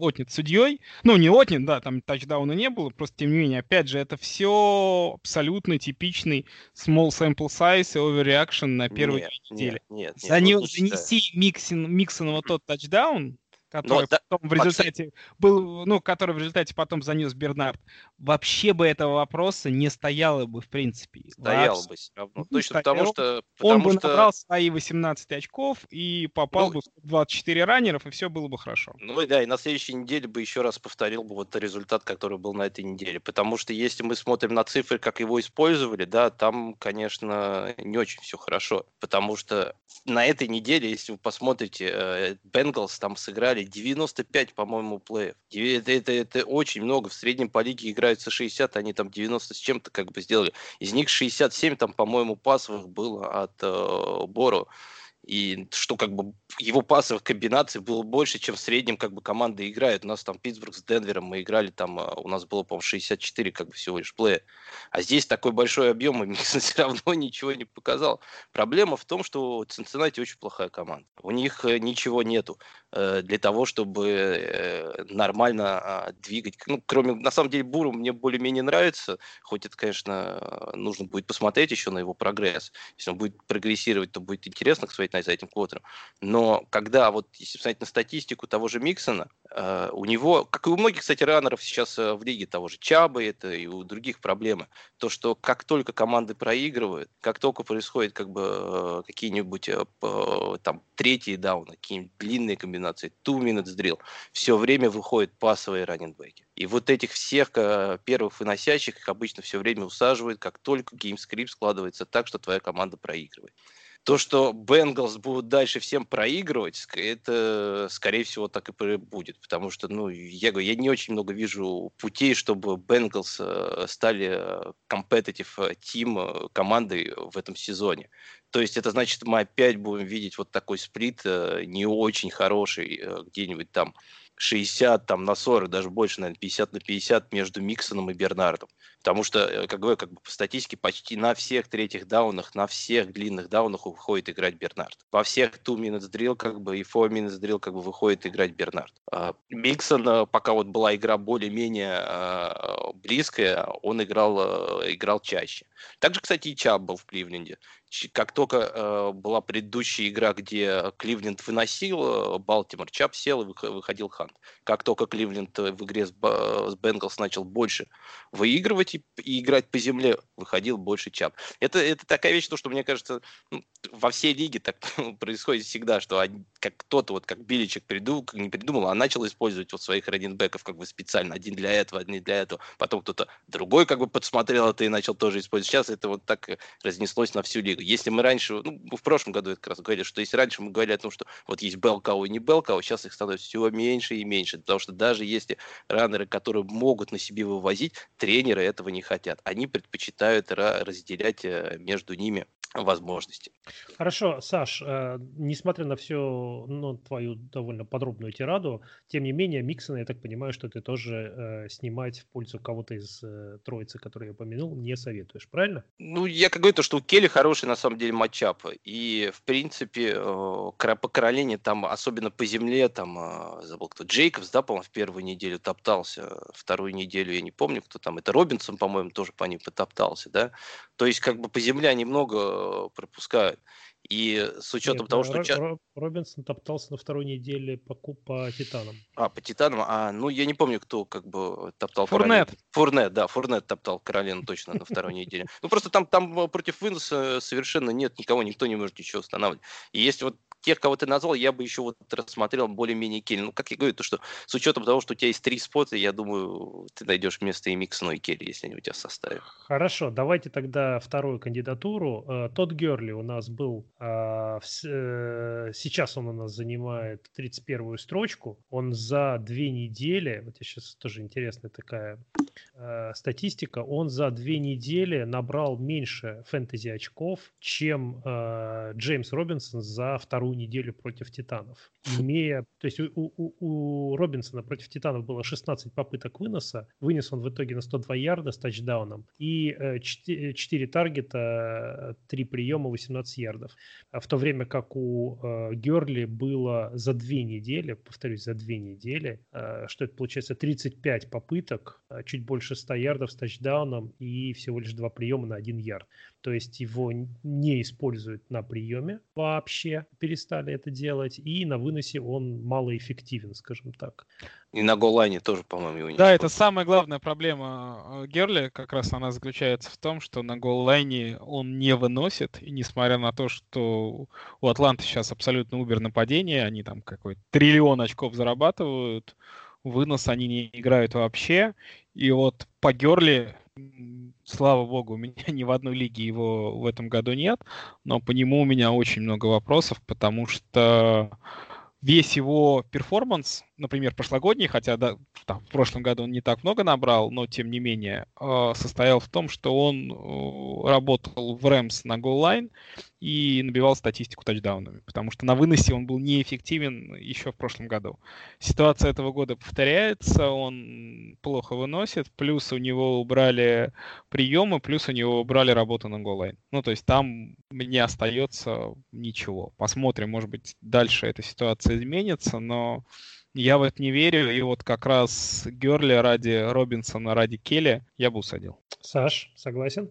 отнят судьей. Ну, не отнят, да, там тачдауна не было. Просто, тем не менее, опять же, это все абсолютно типичный small sample size и overreaction на первой нет, неделе. Нет, нет, нет, занеси Миксин, Миксонова тот тачдаун, который Но, потом да, в результате был, ну, который в результате потом занес Бернард, вообще бы этого вопроса не стояло бы в принципе. Стояло бы все равно. Точно стоял. потому что... Потому он бы что... набрал свои 18 очков и попал ну, бы в 24 раннеров, и все было бы хорошо. Ну да, и на следующей неделе бы еще раз повторил бы вот результат, который был на этой неделе. Потому что если мы смотрим на цифры, как его использовали, да, там, конечно, не очень все хорошо. Потому что на этой неделе, если вы посмотрите, Бенгалс там сыграли 95, по-моему, плеев. Это, это, это очень много. В среднем по лиге играются 60, они там 90 с чем-то как бы сделали. Из них 67 там, по-моему, пасовых было от э, Боро и что как бы его пасовых комбинаций было больше, чем в среднем как бы команда играет. У нас там Питтсбург с Денвером мы играли, там а, у нас было, по-моему, 64 как бы всего лишь плея. А здесь такой большой объем, и *laughs* Миксон все равно ничего не показал. Проблема в том, что Цинциннати очень плохая команда. У них э, ничего нету э, для того, чтобы э, нормально а, двигать. Ну, кроме, на самом деле, Буру мне более-менее нравится, хоть это, конечно, нужно будет посмотреть еще на его прогресс. Если он будет прогрессировать, то будет интересно за этим квотером. Но когда, вот если посмотреть на статистику того же Миксона, э, у него, как и у многих, кстати, раннеров сейчас э, в лиге того же Чабы, это и у других проблемы, то, что как только команды проигрывают, как только происходит как бы э, какие-нибудь там третьи дауны, какие-нибудь длинные комбинации, two minutes drill, все время выходят пасовые раненбеки. И вот этих всех первых выносящих их обычно все время усаживают, как только геймскрипт складывается так, что твоя команда проигрывает. То, что Бенгалс будут дальше всем проигрывать, это, скорее всего, так и будет. Потому что, ну, я говорю, я не очень много вижу путей, чтобы Бенгалс э, стали competitive team э, командой в этом сезоне. То есть это значит, мы опять будем видеть вот такой сплит не очень хороший где-нибудь там 60 там, на 40, даже больше, наверное, 50 на 50 между Миксоном и Бернардом. Потому что, э, как говорю, как бы по статистике почти на всех третьих даунах, на всех длинных даунах выходит играть Бернард. Во всех 2 minutes drill как бы и 4 minutes drill как бы выходит играть Бернард. А, Миксон, э, пока вот была игра более-менее а, близкая, он играл, э, играл чаще. Также, кстати, и Чаб был в Кливленде как только э, была предыдущая игра, где Кливленд выносил э, Балтимор, Чап сел и выходил Хант. Как только Кливленд в игре с, с Бенгалс начал больше выигрывать и, и играть по земле, выходил больше Чап. Это, это такая вещь, то, что мне кажется, ну, во всей лиге так *laughs* происходит всегда, что они, как кто-то, вот как Биличек придумал, не придумал, а начал использовать вот своих раненбеков как бы специально, один для этого, один для этого. Потом кто-то другой как бы подсмотрел это и начал тоже использовать. Сейчас это вот так разнеслось на всю лигу. Если мы раньше, ну, в прошлом году это как раз говорили, что если раньше мы говорили о том, что вот есть Белкау и не Белкау, сейчас их становится все меньше и меньше, потому что даже если раннеры, которые могут на себе вывозить, тренеры этого не хотят. Они предпочитают разделять э, между ними возможности. Хорошо, Саш, э, несмотря на всю ну, твою довольно подробную тираду, тем не менее, Миксона, я так понимаю, что ты тоже э, снимать в пользу кого-то из э, троицы, который я упомянул, не советуешь, правильно? Ну, я как говорю, то, что у Келли хороший, на самом деле, матчап. И, в принципе, по Каролине, там, особенно по земле, там, забыл кто, Джейкобс, да, по-моему, в первую неделю топтался, вторую неделю, я не помню, кто там, это Робинсон, по-моему, тоже по ним потоптался, да. То есть, как бы по земле они много пропускают. И с учетом Нет, того, что... Ро- Робинсон топтался на второй неделе по, по Титанам. А, по Титанам? А, ну, я не помню, кто как бы топтал Фурнет. Каролину. Фурнет, да, Фурнет топтал Каролину точно на второй неделе. Ну, просто там, там против Винса совершенно нет никого, никто не может ничего устанавливать. И если вот тех, кого ты назвал, я бы еще вот рассмотрел более-менее Келли. Ну, как я говорю, то, что с учетом того, что у тебя есть три спота, я думаю, ты найдешь место и Миксону, и Келли, если они у тебя в составе. Хорошо, давайте тогда вторую кандидатуру. Э, тот Герли у нас был, а, э, сейчас он у нас занимает 31-ю строчку. Он за две недели, вот я сейчас тоже интересная такая э, статистика, он за две недели набрал меньше фэнтези очков, чем Джеймс Робинсон за вторую неделю против Титанов. Имея, то есть у, у, у Робинсона против Титанов было 16 попыток выноса, вынес он в итоге на 102 ярда с тачдауном и 4, 4 таргета, 3 приема, 18 ярдов. А в то время как у э, Герли было за две недели, повторюсь, за две недели, э, что это получается 35 попыток, чуть больше 100 ярдов с тачдауном и всего лишь два приема на 1 ярд то есть его не используют на приеме вообще, перестали это делать, и на выносе он малоэффективен, скажем так. И на голлайне тоже, по-моему, его не Да, это самая главная проблема э, Герли, как раз она заключается в том, что на голлайне он не выносит, и несмотря на то, что у Атланты сейчас абсолютно убер нападение, они там какой-то триллион очков зарабатывают, вынос они не играют вообще, и вот по Герли слава богу, у *laughs* меня ни в одной лиге его в этом году нет, но по нему у меня очень много вопросов, потому что весь его перформанс, например, прошлогодний, хотя да, там, в прошлом году он не так много набрал, но тем не менее, э, состоял в том, что он э, работал в Рэмс на голлайн и набивал статистику тачдаунами, потому что на выносе он был неэффективен еще в прошлом году. Ситуация этого года повторяется, он плохо выносит, плюс у него убрали приемы, плюс у него убрали работу на голлайн. Ну, то есть там не остается ничего. Посмотрим, может быть, дальше эта ситуация изменится, но я в это не верю, и вот как раз Герли ради Робинсона, ради Келли я бы усадил. Саш, согласен?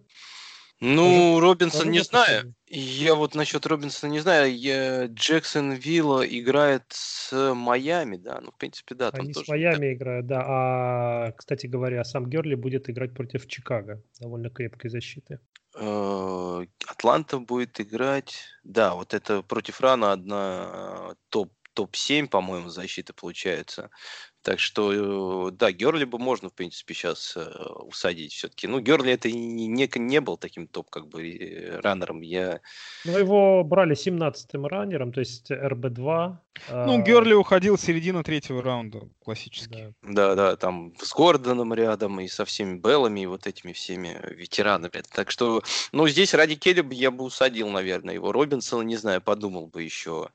Ну, Может, Робинсон не знаю. Я вот насчет Робинсона не знаю. Я... Джексон Вилла играет с Майами, да. Ну, в принципе, да. Там Они тоже с Майами так. играют, да. А, кстати говоря, сам Герли будет играть против Чикаго. Довольно крепкой защиты. Э, Атланта будет играть... Да, вот это против Рана одна топ топ-7, по-моему, защиты получается. Так что, э, да, Герли бы можно, в принципе, сейчас э, усадить все-таки. Ну, Герли это не, не, не был таким топ, как бы, э, раннером. Я... Ну, его брали 17-м раннером, то есть РБ-2. Ну, а... Герли уходил в середину третьего раунда, классически. Да. да, да, там с Гордоном рядом и со всеми Беллами и вот этими всеми ветеранами. Так что, ну, здесь ради Келли я бы усадил, наверное, его. Робинсона, не знаю, подумал бы еще.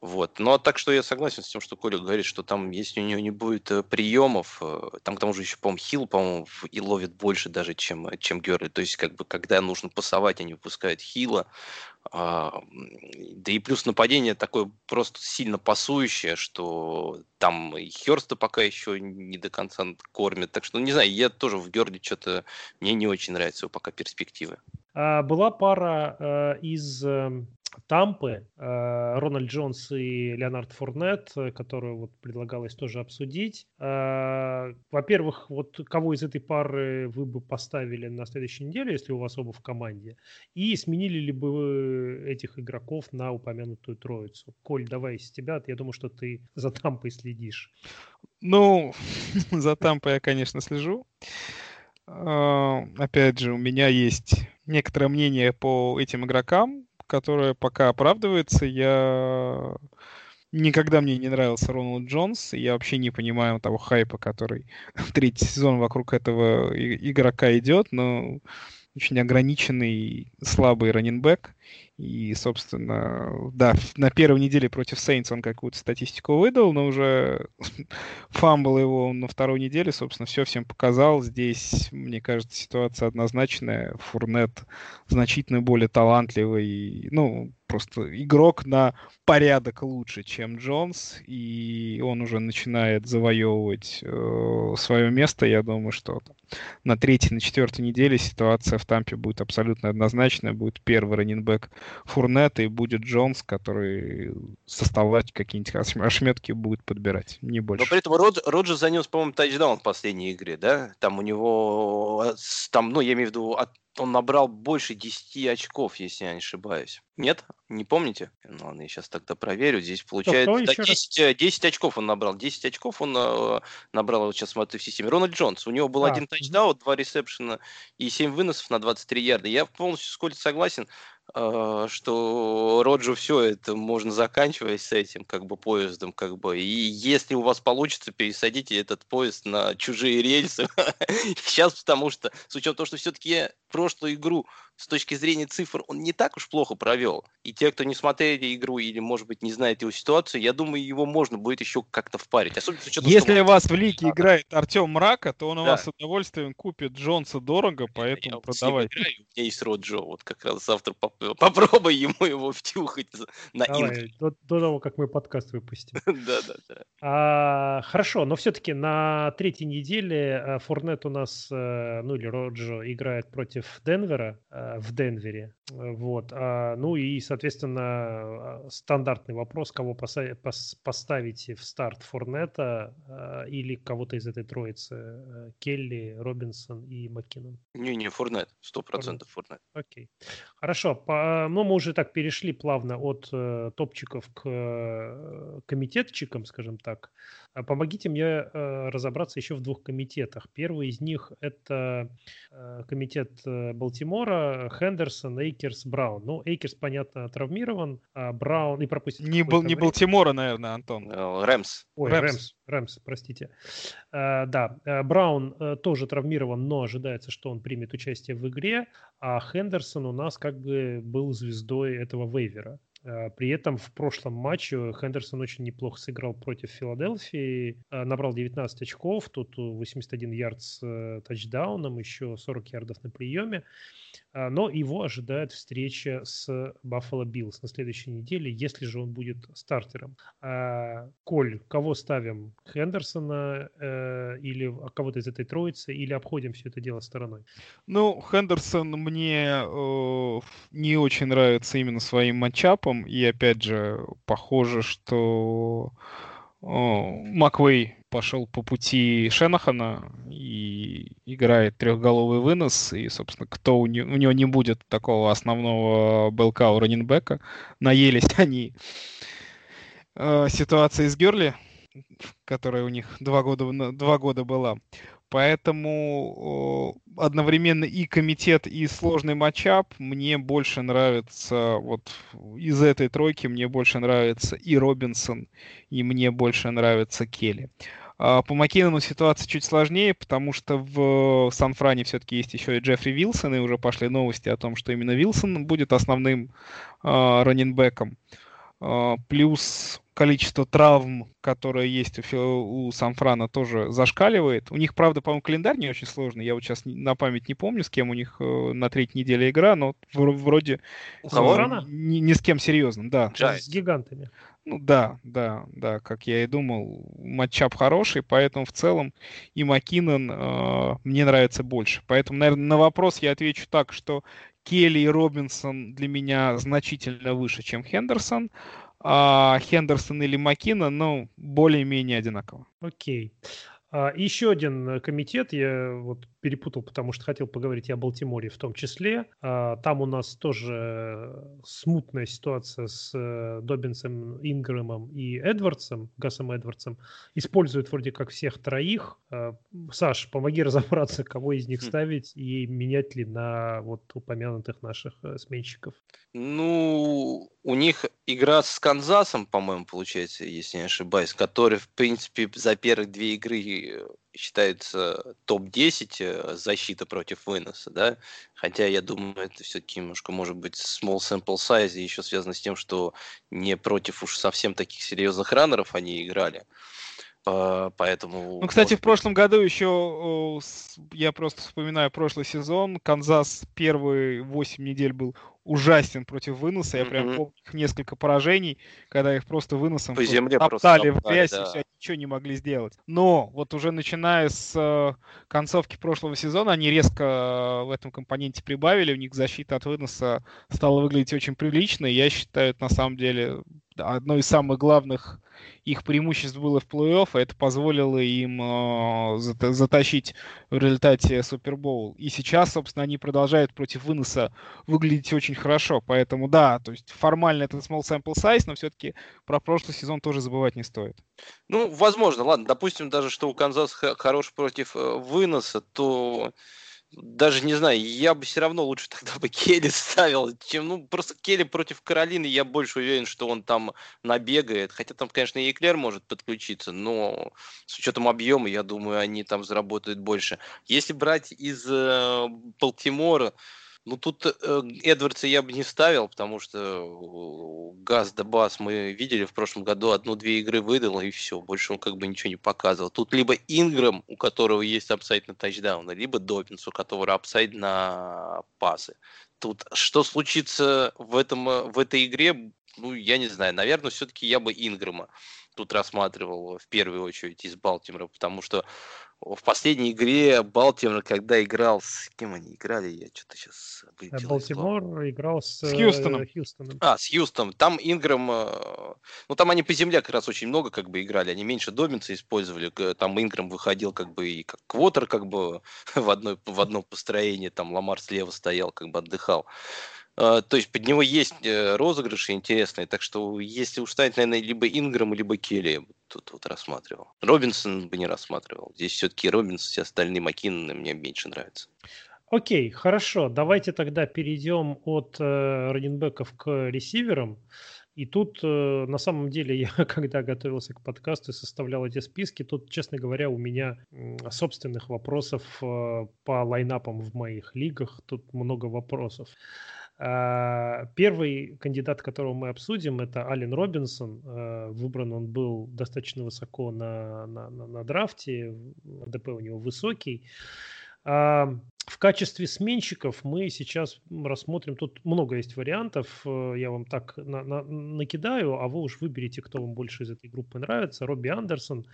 Вот. Но так что я согласен с тем, что Коля говорит, что там, если у него не будет э, приемов, э, там к тому же еще, по-моему, Хилл, по-моему, и ловит больше даже, чем, э, чем Герли. То есть, как бы, когда нужно пасовать, они выпускают Хила. А, да и плюс нападение такое просто сильно пасующее, что там и Херста пока еще не до конца кормят. Так что, ну, не знаю, я тоже в Герли что-то, мне не очень нравятся его пока перспективы. А, была пара из эм, Тампы, э, Рональд Джонс и Леонард Фурнет, э, которую вот предлагалось тоже обсудить. Э, во-первых, вот кого из этой пары вы бы поставили на следующей неделе, если у вас оба в команде, и сменили ли бы вы этих игроков на упомянутую троицу? Коль, давай с тебя, я думаю, что ты за Тампой следишь. Ну, *laughs* за Тампой я, конечно, слежу. Опять же, у меня есть некоторое мнение по этим игрокам, которая пока оправдывается. Я никогда мне не нравился Роналд Джонс. Я вообще не понимаю того хайпа, который *laughs* третий сезон вокруг этого игрока идет, но очень ограниченный, слабый раненбэк. И, собственно, да, на первой неделе против Сейнс он какую-то статистику выдал, но уже *laughs* фамбл его на второй неделе, собственно, все всем показал. Здесь, мне кажется, ситуация однозначная. Фурнет значительно более талантливый. Ну, просто игрок на порядок лучше, чем Джонс, и он уже начинает завоевывать э, свое место. Я думаю, что там, на третьей, на четвертой неделе ситуация в Тампе будет абсолютно однозначная. Будет первый раненбэк Фурнета и будет Джонс, который составлять какие-нибудь ошметки будет подбирать, не больше. Но при этом Род, Роджер занес, по-моему, тачдаун в последней игре, да? Там у него, там, ну, я имею в виду, от он набрал больше 10 очков, если я не ошибаюсь. Нет? Не помните? Ну ладно, я сейчас тогда проверю. Здесь получается... Да, 10, 10 очков он набрал. 10 очков он э, набрал, вот сейчас смотрю в системе. Рональд Джонс. У него был а, один тачдаун, два ресепшена и 7 выносов на 23 ярда. Я полностью с Колей согласен. А, что Роджу все это можно заканчивать с этим как бы поездом, как бы. И если у вас получится, пересадите этот поезд на чужие рельсы. *laughs* Сейчас, потому что, с учетом того, что все-таки прошлую игру с точки зрения цифр он не так уж плохо провел. И те, кто не смотрели игру или, может быть, не знает его ситуацию, я думаю, его можно будет еще как-то впарить. Особенно с учетом, Если что... у вас в лиге а, играет Артем Мрака, то он у да. вас с удовольствием купит Джонса дорого, поэтому я продавайте. Играю, у меня есть Роджо, вот как раз завтра поп... попробуй ему его втюхать на Давай, до, до того, как мы подкаст выпустим. *laughs* Да, да, да. А, хорошо, но все-таки на третьей неделе Форнет у нас, э, ну или Роджо, играет против Денвера э, в Денвере. Вот. А, ну и, соответственно, а, стандартный вопрос, кого поставите в старт Форнета или кого-то из этой троицы? Э, Келли, Робинсон и Маккинон? Не-не, Форнет, сто процентов Форнет. Окей. Хорошо. По, ну, мы уже так перешли плавно от э, топчиков к э, комитетчикам, скажем так. А помогите мне э, разобраться еще в двух комитетах. Первый из них это э, комитет э, Балтимора, Хендерсон, Эйкерс, Браун. Ну, Эйкерс, понятно, травмирован, а Браун и пропустит. Не, был, не Балтимора, наверное, Антон. Рэмс. Ой, Рэмс. Рэмс, Рэмс простите. Да, Браун тоже травмирован, но ожидается, что он примет участие в игре, а Хендерсон у нас как бы был звездой этого вейвера. А, при этом в прошлом матче Хендерсон очень неплохо сыграл против Филадельфии, а, набрал 19 очков, тут 81 ярд с э, тачдауном, еще 40 ярдов на приеме. А, но его ожидает встреча с Баффало Биллс на следующей неделе, если же он будет стартером. А, Коль, кого ставим? Хендерсона э, или кого-то из этой троицы, или обходим все это дело стороной? Ну, Хендерсон мне э, не очень нравится именно своим матчапом, и опять же, похоже, что э, Маквей пошел по пути Шенахана и играет трехголовый вынос. И, собственно, кто у, не, у него не будет такого основного белка у раненбека. Наелись они э, ситуации с Герли, которая у них два года, два года была. Поэтому одновременно и комитет, и сложный матчап мне больше нравится, вот из этой тройки мне больше нравится и Робинсон, и мне больше нравится Келли. А, по Маккинону ситуация чуть сложнее, потому что в Сан-Фране все-таки есть еще и Джеффри Вилсон, и уже пошли новости о том, что именно Вилсон будет основным э, раненбеком. Э, плюс количество травм, которые есть у, у Сан-Франа, тоже зашкаливает. У них, правда, по-моему, календарь не очень сложный. Я вот сейчас на память не помню, с кем у них э, на третьей неделе игра, но вроде у э, ни, ни с кем серьезным, да. С гигантами. Ну да, да, да, как я и думал, матчап хороший, поэтому в целом и Маккинон э, мне нравится больше. Поэтому, наверное, на вопрос я отвечу так, что Келли и Робинсон для меня значительно выше, чем Хендерсон, а Хендерсон или Маккинон, ну, более-менее одинаково. Окей. А, еще один комитет, я вот перепутал, потому что хотел поговорить и о Балтиморе в том числе. А, там у нас тоже смутная ситуация с э, Добинсом, Ингрэмом и Эдвардсом, Гасом Эдвардсом. Используют вроде как всех троих. А, Саш, помоги *laughs* разобраться, кого из них хм. ставить и менять ли на вот упомянутых наших э, сменщиков. Ну, у них игра с Канзасом, по-моему, получается, если не ошибаюсь, который, в принципе, за первые две игры э, считается топ-10 э, защита против выноса, да, хотя я думаю, это все-таки немножко может быть small sample size и еще связано с тем, что не против уж совсем таких серьезных раннеров они играли. Поэтому... Ну, кстати, в прошлом году еще, я просто вспоминаю прошлый сезон, Канзас первые 8 недель был ужасен против выноса. Я mm-hmm. прям помню несколько поражений, когда их просто выносом По земле топтали в грязь да. и все, ничего не могли сделать. Но вот уже начиная с э, концовки прошлого сезона, они резко э, в этом компоненте прибавили, у них защита от выноса стала выглядеть очень прилично, и я считаю, это на самом деле одно из самых главных их преимуществ было в плей-офф, и это позволило им э, затащить в результате Супербоул. И сейчас, собственно, они продолжают против выноса выглядеть очень хорошо. Поэтому да, то есть формально это small sample size, но все-таки про прошлый сезон тоже забывать не стоит. Ну, возможно, ладно, допустим даже, что у Канзаса хорош против э, выноса, то даже не знаю, я бы все равно лучше *laughs* тогда бы Келли ставил, чем, ну, просто Келли против Каролины, я больше уверен, что он там набегает, хотя там, конечно, и Эклер может подключиться, но с учетом объема, я думаю, они там заработают больше. Если брать из э, Балтимора, ну, тут э, Эдвардса я бы не ставил, потому что Gus the Bus мы видели в прошлом году, одну-две игры выдал, и все, больше он как бы ничего не показывал. Тут либо Инграм, у которого есть апсайд на тачдауны, либо Добинс, у которого апсайд на пасы. Тут что случится в, этом, в этой игре, ну, я не знаю. Наверное, все-таки я бы Инграма тут рассматривал в первую очередь из Балтимора, потому что в последней игре Балтимор, когда играл с кем они играли, я что-то сейчас вылетел. Балтимор играл с, с Хьюстоном. Хьюстоном. А, с Хьюстоном. Там Инграм, э, ну там они по земле как раз очень много как бы играли, они меньше Добинса использовали, там Инграм выходил как бы и как квотер как бы *laughs* в, одной, в одном построении, там Ламар слева стоял, как бы отдыхал. А, то есть под него есть э, розыгрыши интересные, так что если уж ставить, наверное, либо Инграм, либо Келли, тут вот рассматривал. Робинсон бы не рассматривал. Здесь все-таки Робинсон, все остальные Маккинны мне меньше нравятся. Окей, хорошо. Давайте тогда перейдем от э, раненбеков к ресиверам. И тут, э, на самом деле, я *laughs* когда готовился к подкасту и составлял эти списки, тут, честно говоря, у меня собственных вопросов э, по лайнапам в моих лигах. Тут много вопросов. А, первый кандидат, которого мы обсудим, это Ален Робинсон. А, выбран он был достаточно высоко на, на, на, на драфте, АДП у него высокий. А, в качестве сменщиков мы сейчас рассмотрим, тут много есть вариантов, э, я вам так на, на, накидаю, а вы уж выберите, кто вам больше из этой группы нравится. Робби Андерсон,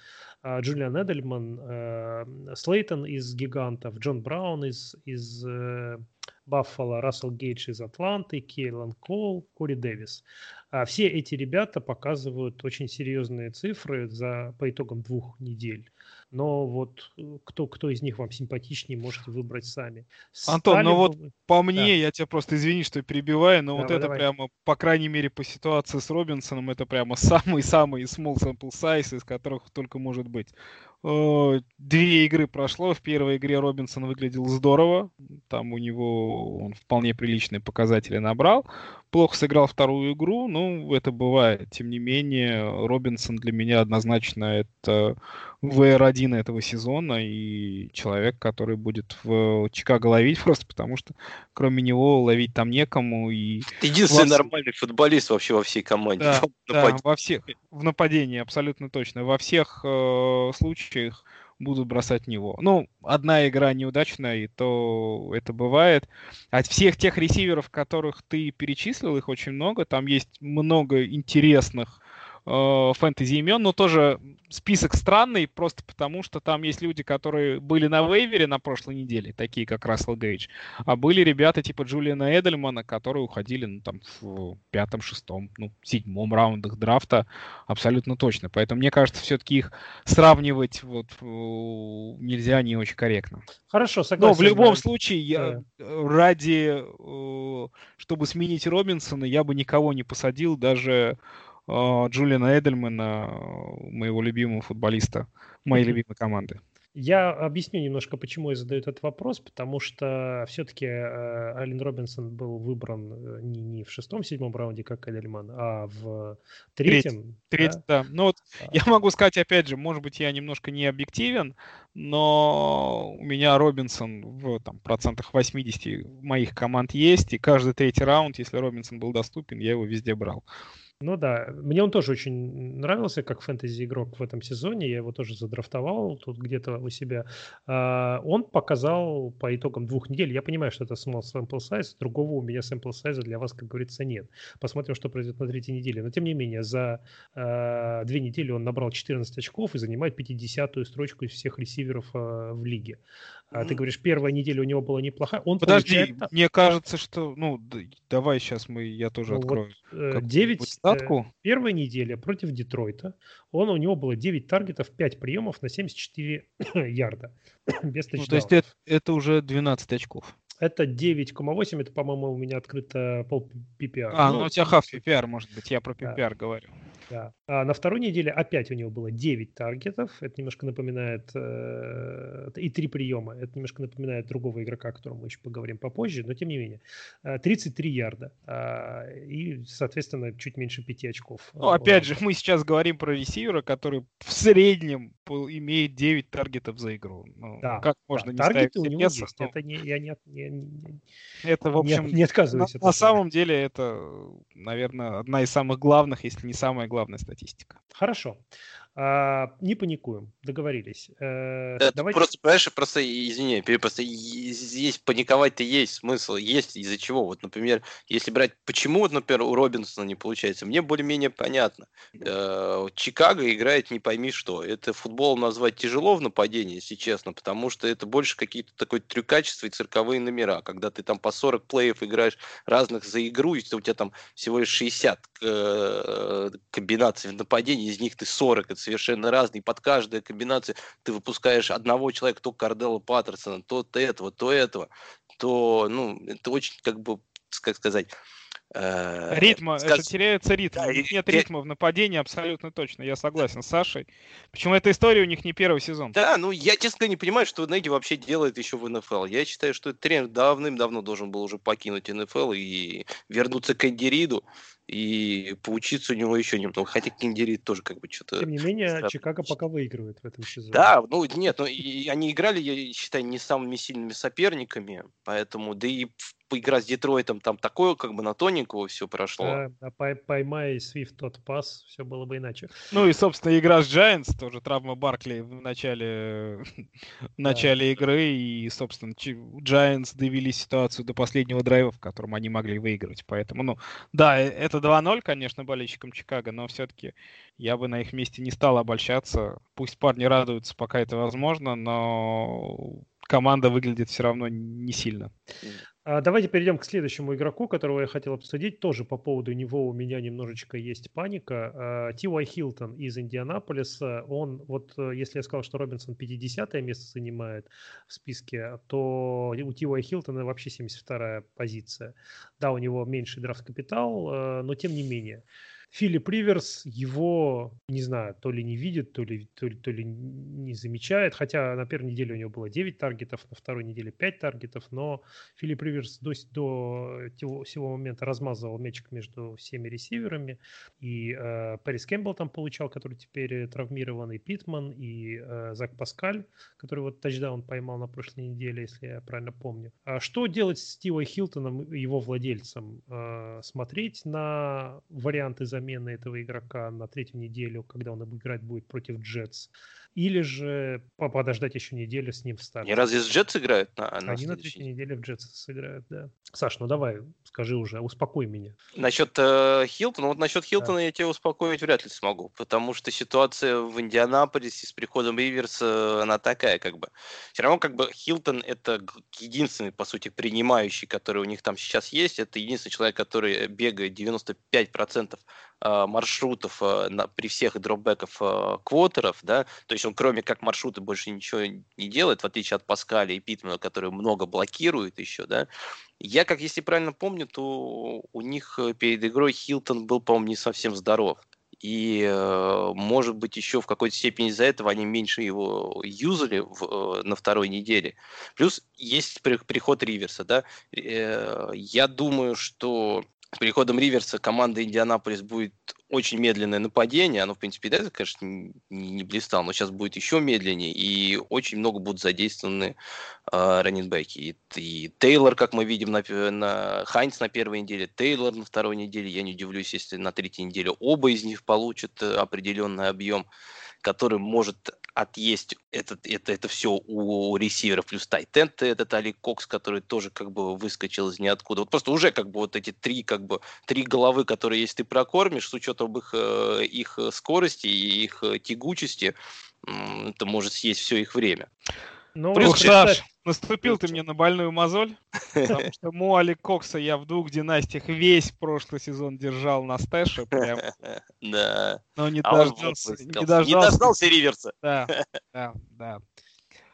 Джулиан Эдельман, э, Слейтон из «Гигантов», Джон Браун из, из э, Баффало, Рассел Гейдж из Атланты, Кейлан Кол, Кори Дэвис. А все эти ребята показывают очень серьезные цифры за, по итогам двух недель. Но вот э, кто, кто из них вам симпатичнее, можете выбрать сами. Антон, Стали ну вот по мне, да. я тебя просто извини, что перебиваю, но давай, вот это давай. прямо, по крайней мере, по ситуации с Робинсоном, это прямо *laughs* самый-самый small sample size, из которых только может быть. Две игры прошло. В первой игре Робинсон выглядел здорово. Там у него он вполне приличные показатели набрал. Плохо сыграл вторую игру. Ну, это бывает. Тем не менее, Робинсон для меня однозначно это VR1 этого сезона и человек, который будет в Чикаго ловить просто потому, что кроме него ловить там некому. И Единственный вас... нормальный футболист вообще во всей команде. Да, да, во всех, в нападении абсолютно точно. Во всех э, случаях будут бросать него. Ну, одна игра неудачная, и то это бывает. От всех тех ресиверов, которых ты перечислил, их очень много. Там есть много интересных э, фэнтези имен, но тоже список странный, просто потому что там есть люди, которые были на вейвере на прошлой неделе, такие как Рассел Гейдж, а были ребята типа Джулиана Эдельмана, которые уходили ну, там, в пятом, шестом, ну, седьмом раундах драфта абсолютно точно. Поэтому мне кажется, все-таки их сравнивать вот, нельзя не очень корректно. Хорошо, согласен. Но в любом да. случае, я, ради, э, чтобы сменить Робинсона, я бы никого не посадил, даже Джулиана Эдельмана, моего любимого футболиста, моей любимой команды. Я объясню немножко, почему я задаю этот вопрос, потому что все-таки э, Ален Робинсон был выбран э, не, не в шестом-седьмом раунде, как Эдельман, а в третьем. Третий, да. да. Ну вот а. я могу сказать, опять же, может быть, я немножко не объективен, но у меня Робинсон в там, процентах 80 моих команд есть, и каждый третий раунд, если Робинсон был доступен, я его везде брал. Ну да, мне он тоже очень нравился как фэнтези-игрок в этом сезоне, я его тоже задрафтовал тут где-то у себя. А, он показал по итогам двух недель, я понимаю, что это small sample size, другого у меня sample size для вас, как говорится, нет. Посмотрим, что произойдет на третьей неделе. Но тем не менее, за а, две недели он набрал 14 очков и занимает 50-ю строчку из всех ресиверов а, в лиге. А ты говоришь, первая неделя у него была неплохая. Он Подожди, получает... мне кажется, что... Ну, давай сейчас мы, я тоже ну, открою. Вот, 9, Датку? Первая неделя против Детройта. Он, у него было 9 таргетов, 5 приемов на 74 *coughs* ярда. *coughs* Без ну, то есть это, это уже 12 очков. Это 9,8, это, по-моему, у меня открыто пол PPR. А, ну, ну у тебя half PPR, может быть, я про PPR да. говорю. Да. А на второй неделе опять у него было 9 таргетов. Это немножко напоминает... Э, и 3 приема. Это немножко напоминает другого игрока, о котором мы еще поговорим попозже, но тем не менее. 33 э, ярда. Э, и, соответственно, чуть меньше 5 очков. Ну, опять же, мы сейчас говорим про ресивера, который в среднем имеет 9 таргетов за игру. Ну, да, как можно да. не Таргеты у него есть. Но... Это не, я не, не, не, это, в общем, не, не отказываюсь. На, на самом деле это, наверное, одна из самых главных, если не самая главная статистика. Хорошо. А, не паникуем, договорились. Э, да, давайте... Просто, понимаешь, просто, извини, просто здесь паниковать-то есть смысл, есть из-за чего. Вот, например, если брать, почему, вот, например, у Робинсона не получается, мне более-менее понятно. Э, Чикаго играет не пойми что. Это футбол назвать тяжело в нападении, если честно, потому что это больше какие-то такое трюкачество и цирковые номера, когда ты там по 40 плеев играешь разных за игру, и у тебя там всего лишь 60 э, комбинаций в нападении, из них ты 40, это совершенно разные. Под каждой комбинацией ты выпускаешь одного человека, то Кардела Паттерсона, то этого, то этого, то, ну, это очень, как бы, как сказать, э, Ритма, сказ... это теряется ритм. Да, нет и... ритма в нападении, абсолютно точно. Я согласен с Сашей. Почему эта история у них не первый сезон? Да, ну я, честно не понимаю, что Неги вообще делает еще в НФЛ. Я считаю, что этот тренер давным-давно должен был уже покинуть НФЛ и вернуться к Энди Риду и поучиться у него еще немного. Хотя Киндери тоже как бы что-то... Тем не менее, Чикаго пока выигрывает в этом сезоне. Да, ну нет, ну и они играли, я считаю, не самыми сильными соперниками, поэтому, да и игра с Детройтом там такое, как бы на тоненького все прошло. Да, а поймай Свифт тот пас, все было бы иначе. Ну и, собственно, игра с Giants, тоже травма Баркли в начале, в начале да. игры, и, собственно, Giants довели ситуацию до последнего драйва, в котором они могли выиграть. Поэтому, ну, да, э, это 2-0, конечно, болельщикам Чикаго, но все-таки я бы на их месте не стал обольщаться. Пусть парни радуются, пока это возможно, но команда выглядит все равно не сильно. А давайте перейдем к следующему игроку, которого я хотел обсудить. Тоже по поводу него у меня немножечко есть паника. А, Ти Уай Хилтон из Индианаполиса. Он, вот э, если я сказал, что Робинсон 50 место занимает в списке, то у Ти Уай Хилтона вообще 72 позиция. Да, у него меньший драфт-капитал, э, но тем не менее. Филипп Риверс его, не знаю, то ли не видит, то ли, то, ли, то ли не замечает. Хотя на первой неделе у него было 9 таргетов, на второй неделе 5 таргетов. Но Филипп Риверс до, до того, сего момента размазывал мячик между всеми ресиверами. И э, Пэрис Кэмпбелл там получал, который теперь травмированный, Питман и э, Зак Паскаль, который вот тачдаун поймал на прошлой неделе, если я правильно помню. А что делать с Ти Вай Хилтоном, его владельцем? Э, смотреть на варианты замены этого игрока на третью неделю, когда он играть будет против Джетс, или же подождать еще неделю с ним в старте. Не разве с Джетс играют? На, на Они на третьей неделе в Джетс сыграют, да. Саш, ну давай, скажи уже, успокой меня. Насчет э, Хилтона, вот насчет Хилтона да. я тебя успокоить вряд ли смогу, потому что ситуация в Индианаполисе с приходом Риверса, она такая, как бы. Все равно, как бы, Хилтон это единственный, по сути, принимающий, который у них там сейчас есть. Это единственный человек, который бегает 95% э, маршрутов э, на, при всех дропбеков э, квотеров, да, то есть он кроме как маршрута больше ничего не делает, в отличие от Паскаля и Питмана, которые много блокируют еще, да. Я, как если правильно помню, то у них э, перед игрой Хилтон был, по-моему, не совсем здоров. И, э, может быть, еще в какой-то степени из-за этого они меньше его юзали в, э, на второй неделе. Плюс есть приход Риверса, да. Я думаю, что с приходом Риверса команда Индианаполис будет очень медленное нападение. Оно, в принципе, да, конечно, не, не блистало, но сейчас будет еще медленнее, и очень много будут задействованы э, раннинбеки. И, и Тейлор, как мы видим, на, на Хайнс на первой неделе, Тейлор на второй неделе. Я не удивлюсь, если на третьей неделе оба из них получат э, определенный объем который может отъесть этот, это, это все у ресиверов, плюс тайтент этот Али Кокс, который тоже как бы выскочил из ниоткуда. Вот просто уже как бы вот эти три как бы три головы, которые если ты прокормишь, с учетом их, э, их скорости и их тягучести, это может съесть все их время. Ну, Плюс, Саш, Наступил ты мне на больную мозоль, потому что Муали Кокса я в двух династиях весь прошлый сезон держал на стэше. Прям. *laughs* Да. Но не А дождался. Не Не дождался. дождался Риверса. Да, *laughs* да, да.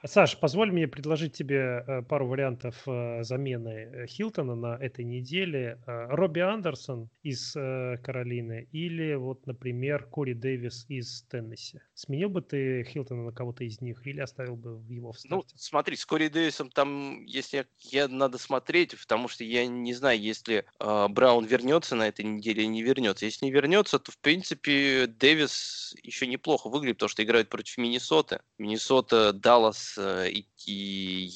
Саш, позволь мне предложить тебе э, пару вариантов э, замены Хилтона на этой неделе. Э, Робби Андерсон из Каролины или вот, например, Кори Дэвис из Теннесси. Сменил бы ты Хилтона на кого-то из них или оставил бы его в Ну, старте? смотри, с Кори Дэвисом там, если я, надо смотреть, потому что я не знаю, если э, Браун вернется на этой неделе или не вернется. Если не вернется, то, в принципе, Дэвис еще неплохо выглядит, потому что играет против Миннесоты. Миннесота, Даллас и, и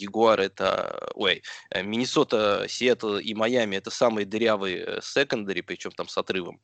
Ягуар это... Ой, э, Миннесота, Сиэтл и Майами это самые дырявые секондари, причем там с отрывом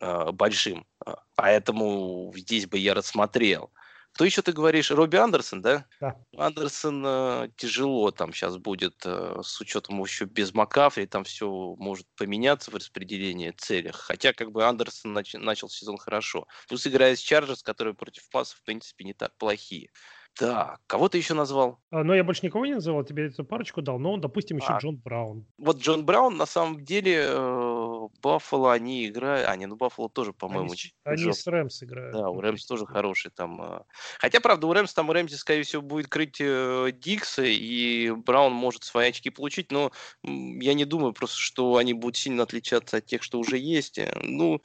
э, большим. Поэтому здесь бы я рассмотрел. Кто еще ты говоришь? Робби Андерсон, да? Да. Андерсон э, тяжело там сейчас будет, э, с учетом еще без Макафри, там все может поменяться в распределении целях. Хотя как бы Андерсон нач- начал сезон хорошо. Плюс играет с Чарджерс, которые против пасов, в принципе, не так плохие. Так, кого ты еще назвал? А, Но я больше никого не называл, тебе эту парочку дал. Но, допустим, еще А. Джон Браун. Вот Джон Браун, на самом деле, э, Баффало, они играют... А, не, ну Баффало тоже, по-моему, Они, с- чуть они с Рэмс играют. Да, у Ну, Рэмс тоже хороший там. э. Хотя, правда, у Рэмс там у Рэмзи, скорее всего, будет крыть э, Дикса, и Браун может свои очки получить, но я не думаю просто, что они будут сильно отличаться от тех, что уже есть. Э, Ну,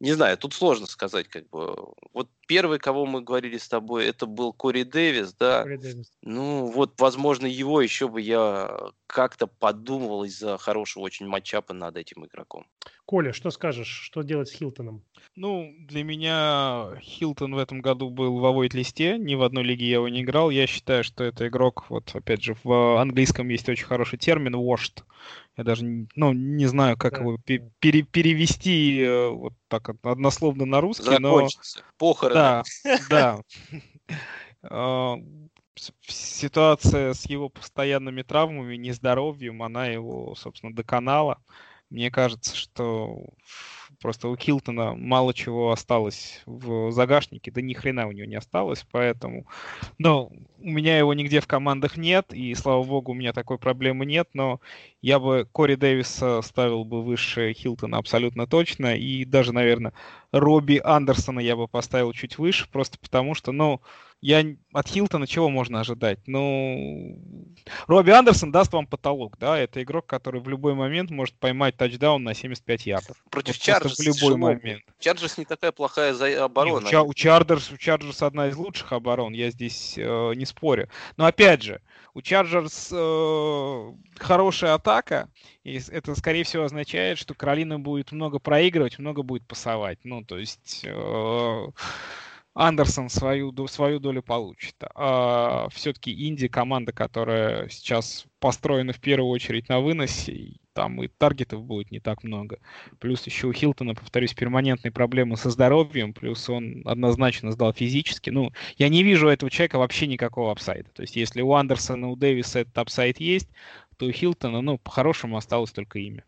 не знаю, тут сложно сказать, как бы. Вот первый, кого мы говорили с тобой, это был Кори Дэвис, да. Кори Дэвис. Ну, вот, возможно, его еще бы я как-то подумывал из-за хорошего очень матчапа над этим игроком. Коля, что скажешь? Что делать с Хилтоном? Ну, для меня Хилтон в этом году был в авойт-листе, ни в одной лиге я его не играл. Я считаю, что это игрок, вот опять же, в английском есть очень хороший термин washed. Я даже не- ну, не знаю, как Да, его пере- перевести э, вот так однословно на русский, но... Закончится. Похороны. Да, *laughs* да. А, Ситуация с его постоянными травмами, нездоровьем, она его, собственно, доконала. Мне кажется, что просто у Килтона мало чего осталось в загашнике, да ни хрена у него не осталось, поэтому... Но у меня его нигде в командах нет, и, слава богу, у меня такой проблемы нет, но я бы Кори Дэвиса ставил бы выше Хилтона абсолютно точно, и даже, наверное, Робби Андерсона я бы поставил чуть выше, просто потому что, ну, я от Хилтона чего можно ожидать? Ну, Робби Андерсон даст вам потолок, да, это игрок, который в любой момент может поймать тачдаун на 75 ярдов. Против Вот Чарджерс в любой тяжело момент. Чарджерс не такая плохая за- Не, оборона. у, Ча- у Чарджерс, у Чарджерс одна из лучших оборон, я здесь э, не спорю. Но опять же, у Чарджерс э, хорошая атака, и это, скорее всего, означает, что Каролина будет много проигрывать, много будет пасовать. Ну, то есть э, Андерсон свою, свою долю получит. А все-таки Инди команда, которая сейчас построена в первую очередь на выносе, и там и таргетов будет не так много. Плюс еще у Хилтона, повторюсь, перманентные проблемы со здоровьем, плюс он однозначно сдал физически. Ну, я не вижу у этого человека вообще никакого апсайда. То есть, если у Андерсона, у Дэвиса этот апсайд есть, то у Хилтона, ну, по-хорошему осталось только имя.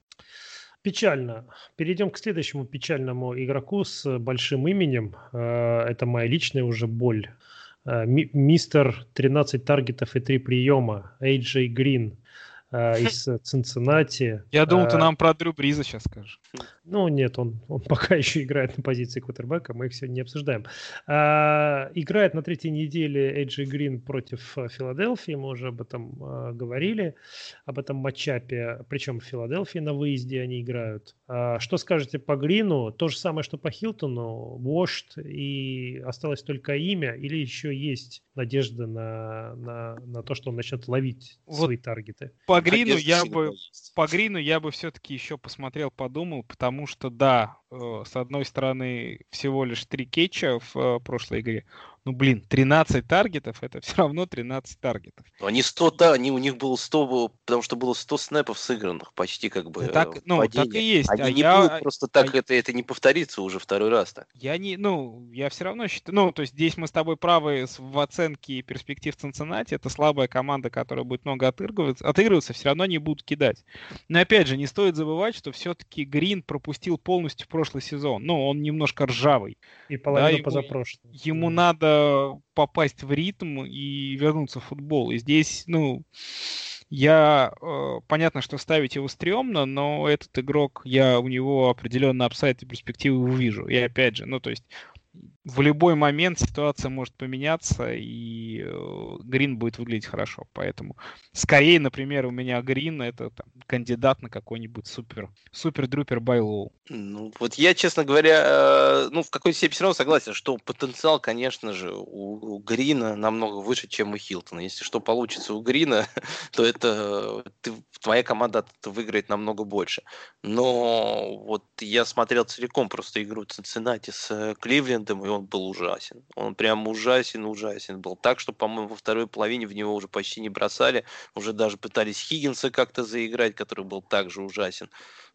Печально. Перейдем к следующему печальному игроку с большим именем. Э, Это моя личная уже боль. Э, ми- Мистер 13 таргетов и 3 приема. Эйджей Грин э, из Цинциннати. Я думал, ты нам про Дрю Бриза сейчас скажешь. Ну, нет, он, он *laughs* пока еще играет на позиции квотербека, мы их сегодня не обсуждаем. А, играет на третьей неделе Эйджи Грин против э, Филадельфии, мы уже об этом э, говорили, об этом матчапе, причем в Филадельфии на выезде они играют. А, что скажете по Грину? То же самое, что по Хилтону, Washed, и осталось только имя, или еще есть надежда на, на, на то, что он начнет ловить Вот свои таргеты? По Грину Надежда я бы по Грину я бы все-таки еще посмотрел, подумал, потому что да, э, с одной стороны всего лишь три кетча в э, прошлой игре, ну блин, 13 таргетов, это все равно 13 таргетов. Но Они 100, да, они, у них было 100, было- потому что было 100 снэпов сыгранных, почти как бы Да так, э, ну, так и есть. Они а не я, будут просто так, а- это, это не повторится уже второй раз так. Я не, ну, я все равно считаю, ну, то есть здесь мы с тобой правы с- в оценке перспектив Цинциннати. Это слабая команда, которая будет много отыгрываться, отыгрываться, все равно не будут кидать. Но опять же, не стоит забывать, что все-таки Грин пропустил полностью прошлый сезон. Ну, он немножко ржавый. И половину ему- позапрошлого. Ему Да. надо попасть в ритм и вернуться в футбол. И здесь, ну, я, э, понятно, что ставить его стрёмно, но этот игрок, я у него определенно апсайд и перспективы увижу. И опять же, ну, то есть в любой момент ситуация может поменяться, и э, Грин будет выглядеть хорошо. Поэтому скорее, например, у меня Грин это там, кандидат на какой-нибудь супер, супер-друпер байлоу. Ну, вот я, честно говоря, э, ну, в какой-то степени все равно согласен, что потенциал, конечно же, у, у Грина намного выше, чем у Хилтона. Если что получится у Грина, *laughs* то это ты, твоя команда выиграет намного больше. Но вот я смотрел целиком просто игру Цинциннати с э, Кливлендом, и он был ужасен. Он прям ужасен, ужасен был. Так, что, по-моему, во второй половине в него уже почти не бросали. Уже даже пытались Хиггинса как-то заиграть, который был также ужасен.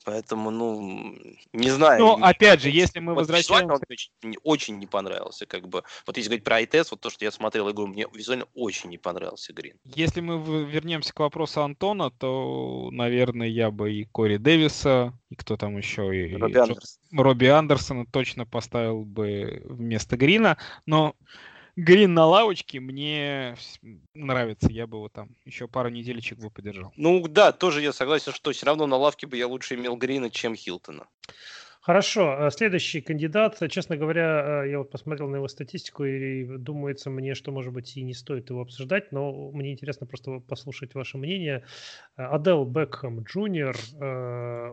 Поэтому, ну, не знаю. Ну, опять же, если мы вот возвращаемся... Он очень, очень не понравился, как бы. Вот если говорить про ITS, вот то, что я смотрел игру, мне визуально очень не понравился Грин. Если мы вернемся к вопросу Антона, то, наверное, я бы и Кори Дэвиса, и кто там еще, и Робби, и Андерсон. Робби Андерсона точно поставил бы вместо Грина, но Грин на лавочке мне нравится. Я бы его там еще пару неделечек бы подержал. Ну да, тоже я согласен, что все равно на лавке бы я лучше имел Грина, чем Хилтона. Хорошо, э, следующий кандидат. Честно говоря, э, я вот посмотрел на его статистику и думается мне, что, может быть, и не стоит его обсуждать, но мне интересно просто послушать ваше мнение. Э, Адел Бекхэм Джуниор,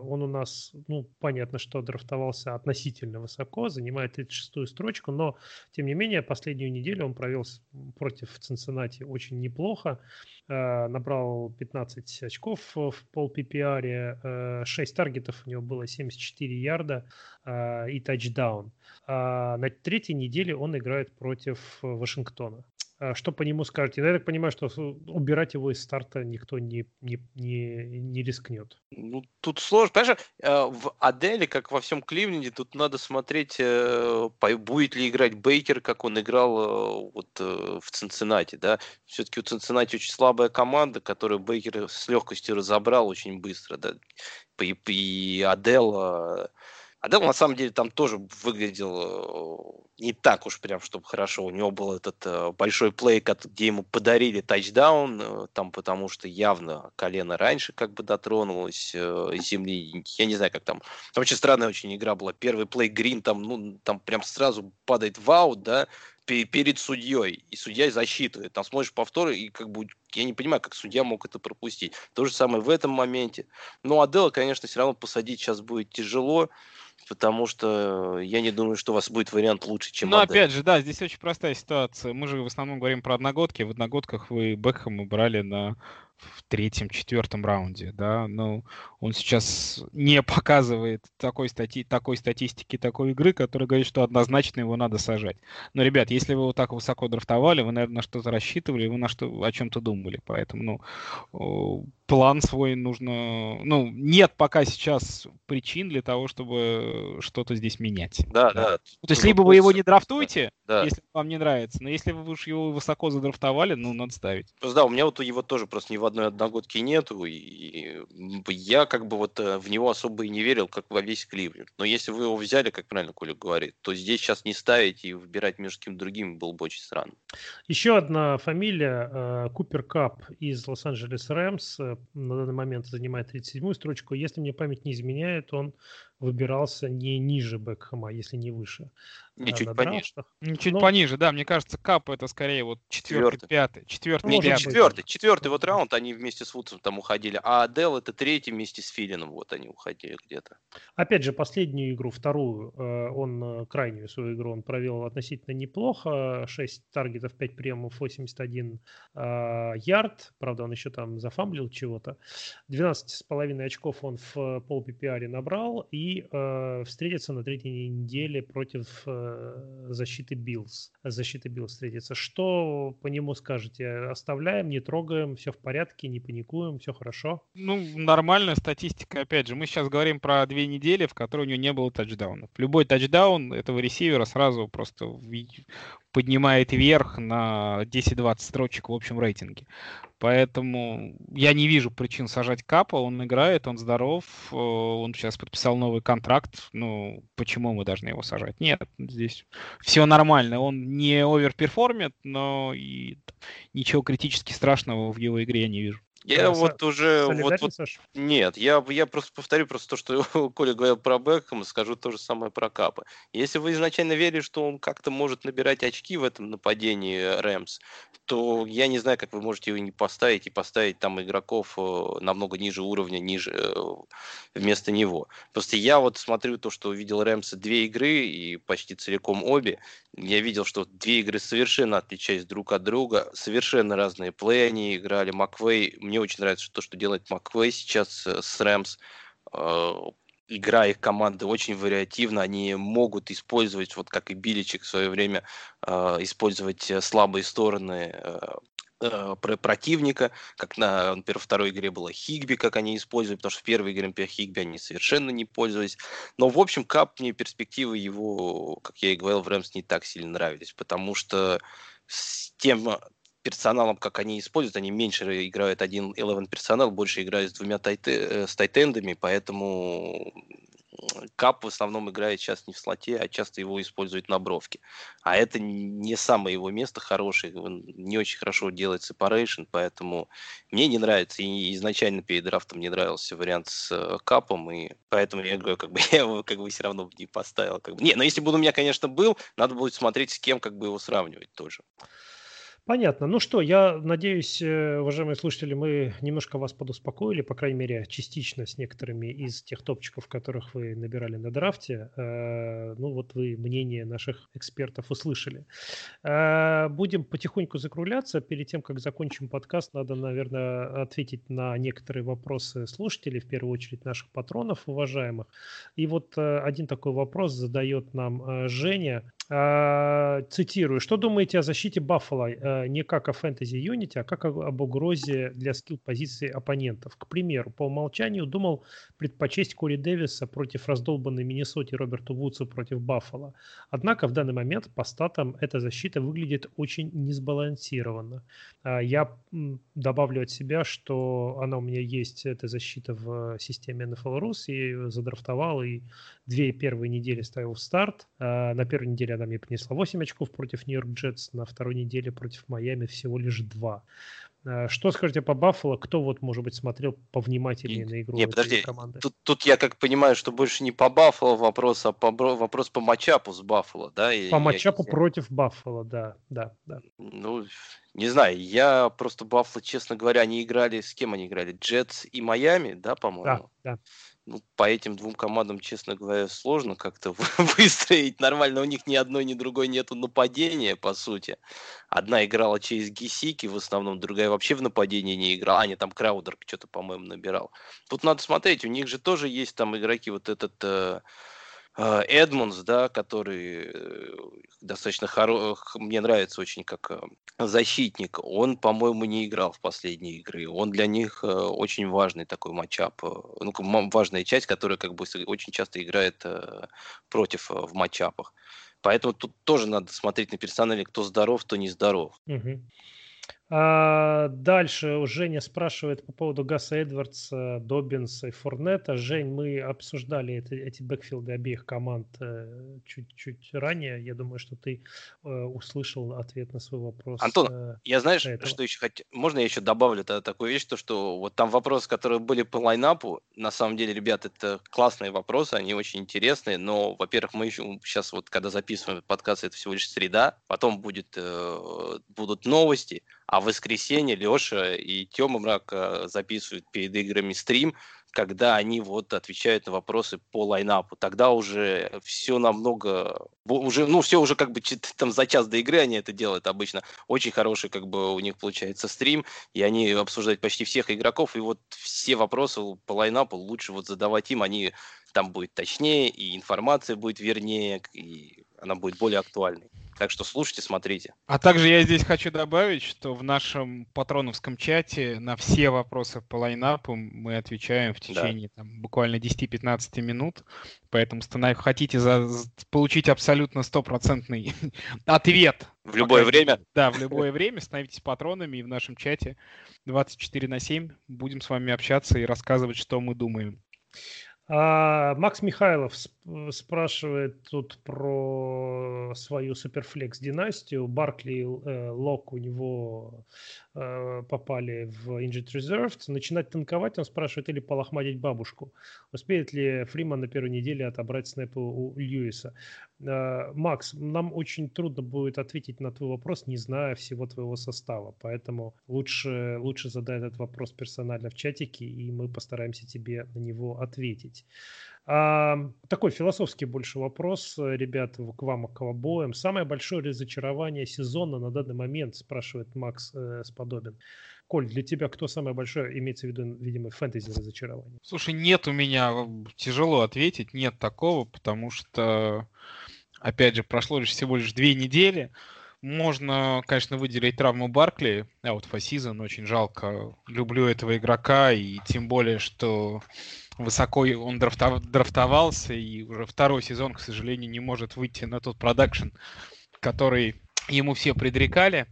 он у нас, ну, понятно, что драфтовался относительно высоко, занимает 36-ю строчку, но, тем не менее, последнюю неделю он провел против Цинциннати очень неплохо. Э, набрал 15 очков в пол PPR, 6 таргетов у него было 74 ярда э, и тачдаун. А на третьей неделе он играет против Вашингтона. А что по нему скажете? Я так понимаю, что убирать его из старта никто не, не, не, не рискнет. Ну, тут сложно. Понимаешь, э, в Аделе, как во всем Кливленде, тут надо смотреть, э, будет ли играть Бейкер, как он играл э, вот в Цинциннати, да. Все-таки у Цинциннати очень слабая команда, которую Бейкер с легкостью разобрал очень быстро, да. И, и Адел на самом деле там тоже выглядел э, не так уж прям, чтобы хорошо. У него был этот э, большой плей, где ему подарили тачдаун, э, там потому что явно колено раньше как бы дотронулось земли. Я не знаю, как там. Там очень странная очень игра была. Первый плей Грин там, ну, там прям сразу падает в аут, да, перед судьей, и судья засчитывает. Там смотришь повторы, и как бы я не понимаю, как судья мог это пропустить. То же самое в этом моменте. Ну, Адела, конечно, все равно посадить сейчас будет тяжело потому что я не думаю, что у вас будет вариант лучше, чем Ну, опять же, да, здесь очень простая ситуация. Мы же в основном говорим про одногодки. В одногодках вы Бекхэма брали на в третьем, четвертом раунде, да, но он сейчас не показывает такой, стати такой статистики, такой игры, которая говорит, что однозначно его надо сажать. Но, ребят, если вы его так высоко драфтовали, вы, наверное, на что-то рассчитывали, вы на что, о чем-то думали, поэтому, ну, план свой нужно... Ну, нет пока сейчас причин для того, чтобы что-то здесь менять. Да, да. да. То есть, либо вы его не драфтуете, да. если вам не нравится, но если вы уж его высоко задрафтовали, ну, надо ставить. Просто, да, у меня вот его тоже просто в одной одногодке нету, и я как бы вот э, в него особо и не верил, как во весь Кливленд. Но если вы его взяли, как правильно Коля говорит, то здесь сейчас не ставить и выбирать между кем-то другим было бы очень странно. Еще одна фамилия, э, Купер Кап из Лос-Анджелес Рэмс, э, на данный момент занимает 37-ю строчку. Если мне память не изменяет, он выбирался не ниже Бекхэма, если не выше. Не, чуть пониже. Чуть Но... пониже, да. Мне кажется, Кап это скорее вот четвертый, пятый. Четвертый, ну, четвертый, четвертый вот раунд они вместе с Вудсом там уходили, а Адел это третий вместе с Филином вот они уходили где-то. Опять же, последнюю игру, вторую, э, он, э, крайнюю свою игру он провел относительно неплохо. 6 таргетов, 5 приемов, 81 э, ярд. Правда, он еще там зафамблил чего-то. 12,5 очков он в пол PPR набрал и встретится на третьей неделе против защиты Биллс. Защиты Биллс встретится. Что по нему скажете? Оставляем, не трогаем, все в порядке, не паникуем, все хорошо? Ну, нормальная статистика, опять же. Мы сейчас говорим про две недели, в которой у него не было тачдаунов. Любой тачдаун этого ресивера сразу просто поднимает вверх на 10-20 строчек в общем рейтинге. Поэтому я не вижу причин сажать Капа. Он играет, он здоров, э, он сейчас подписал новый контракт. Ну, почему мы должны его сажать? Нет, здесь все нормально. Он не оверперформит, но и ничего критически страшного в его игре я не вижу. Я вот уже... Вот, вот, нет, я, я просто повторю просто то, что *laughs* Коля говорил про Бекхэма, скажу то же самое про Капа. Если вы изначально верили, что он как-то может набирать очки в этом нападении Рэмс, то я не знаю, как вы можете его не поставить и поставить там игроков э, намного ниже уровня, ниже э, вместо него. Просто я вот смотрю то, что увидел Рэмса две игры и почти целиком обе. Я видел, что две игры совершенно отличались друг от друга, совершенно разные плей они играли. Маквей мне мне очень нравится то, что делает Маквей сейчас э, с Рэмс. Э, игра их команды очень вариативна, они могут использовать, вот как и Биличек в свое время, э, использовать слабые стороны противника, как на, например, второй игре было Хигби, как они используют, потому что в первой игре, например, Хигби они совершенно не пользовались. Но, в общем, Кап мне перспективы его, как я и говорил, в Рэмс не так сильно нравились, потому что с тем персоналом, как они используют, они меньше играют один 11 персонал, больше играют с двумя тайты, э, с тайтендами, поэтому Кап в основном играет сейчас не в слоте, а часто его используют на бровке. А это не самое его место хорошее, он не очень хорошо делает separation, поэтому мне не нравится. И изначально перед драфтом не нравился вариант с э, Капом, и поэтому я говорю, как бы *laughs* я его как бы все равно не поставил. Как бы. Не, но если бы он у меня, конечно, был, надо будет смотреть, с кем как бы его сравнивать тоже. Понятно. Ну что, я надеюсь, э, уважаемые слушатели, мы немножко вас подуспокоили, по крайней мере, частично с некоторыми из тех топчиков, которых вы набирали на драфте. Э, ну вот вы мнение наших экспертов услышали. Э, будем потихоньку закругляться. Перед тем, как закончим подкаст, надо, наверное, ответить на некоторые вопросы слушателей, в первую очередь наших патронов уважаемых. И вот один такой вопрос задает нам Женя. А, цитирую. Что думаете о защите Баффала э, не как о фэнтези Unity, а как об угрозе для скилл-позиции оппонентов? К примеру, по умолчанию думал предпочесть Кори Дэвиса против раздолбанной Миннесоте Роберту Вудсу против Баффала. Однако в данный момент по статам эта защита выглядит очень несбалансированно. А, я добавлю от себя, что она у меня есть, эта защита в системе NFL Rus, ее задрафтовал, и две первые недели ставил в старт. А, на первой неделе она мне принесла 8 очков против Нью-Йорк Джетс, на второй неделе против Майами всего лишь 2. А, что скажете по Баффало? Кто вот, может быть, смотрел повнимательнее на игру не, подожди, команды? Тут, тут я как понимаю, что больше не по Баффало вопрос, а по, вопрос по матчапу с Баффало, да? По матчапу против Баффало, да, да, да. Ну, не знаю, я просто Баффало, честно говоря, они играли, с кем они играли? Джетс и Майами, да, по-моему? Да, да ну, по этим двум командам, честно говоря, сложно как-то *laughs* выстроить нормально. У них ни одной, ни другой нету нападения, по сути. Одна играла через Гисики, в основном, другая вообще в нападении не играла. А, нет, там Краудер что-то, по-моему, набирал. Тут надо смотреть, у них же тоже есть там игроки, вот этот... Э, а, Эдмунс, да, который э, достаточно хорош, мне нравится очень как э, защитник, он, по-моему, не играл в последние игры. Он для них э, очень важный такой матчап, ну, важная часть, которая как бы очень часто играет против в матчапах. Поэтому тут тоже надо смотреть на персонале, кто здоров, кто не здоров. Угу. А дальше Женя спрашивает по поводу Гаса Эдвардса, Добинса и Форнета. Жень, мы обсуждали это, эти бэкфилды обеих команд э, чуть-чуть ранее. Я думаю, что ты э, услышал ответ на свой вопрос. Антон, э, я знаешь, этого. что еще хотел? Можно я еще добавлю тогда такую вещь, то что вот там вопросы, которые были по лайнапу, на самом деле, ребят, это классные вопросы, они очень интересные, но, во-первых, мы еще сейчас вот, когда записываем подкаст, это всего лишь среда, потом будет, э, будут новости, а в воскресенье Леша и Тёма Мрак э, записывают перед играми стрим, когда они вот отвечают на вопросы по лайнапу. Тогда уже все намного... Уже, ну, все уже как бы *laughs* там за час до игры они это делают обычно. Очень хороший как бы у них получается стрим, и они обсуждают почти всех игроков, и вот все вопросы по лайнапу лучше вот задавать им, они там будет точнее, и информация будет вернее, и она будет более актуальной. Так что слушайте, смотрите. А также я здесь хочу добавить, что в нашем патроновском чате на все вопросы по лайнапу мы отвечаем в течение да. там, буквально 10-15 минут. Поэтому станов... хотите за... получить абсолютно стопроцентный *laughs* ответ. В любое пока... время? Да, в любое время. Становитесь патронами и в нашем чате 24 на 7 будем с вами общаться и рассказывать, что мы думаем. А, Макс Михайлов спрашивает тут про свою суперфлекс династию. Баркли, э, Лок у него э, попали в Injured Reserved. Начинать танковать, он спрашивает, или полохматить бабушку. Успеет ли Фриман на первой неделе отобрать снэпы у Льюиса? Э, Макс, нам очень трудно будет ответить на твой вопрос, не зная всего твоего состава. Поэтому лучше, лучше задай этот вопрос персонально в чатике, и мы постараемся тебе на него ответить. А, такой философский больше вопрос, ребят, к вам, к обоим. Самое большое разочарование сезона на данный момент, спрашивает Макс э, Сподобин. Коль, для тебя кто самое большое, имеется в виду, видимо, фэнтези разочарование? Слушай, нет у меня, тяжело ответить, нет такого, потому что, опять же, прошло лишь всего лишь две недели. Можно, конечно, выделить травму Баркли, а вот Фасизон очень жалко. Люблю этого игрока, и тем более, что высоко он драфтовался, и уже второй сезон, к сожалению, не может выйти на тот продакшн, который ему все предрекали.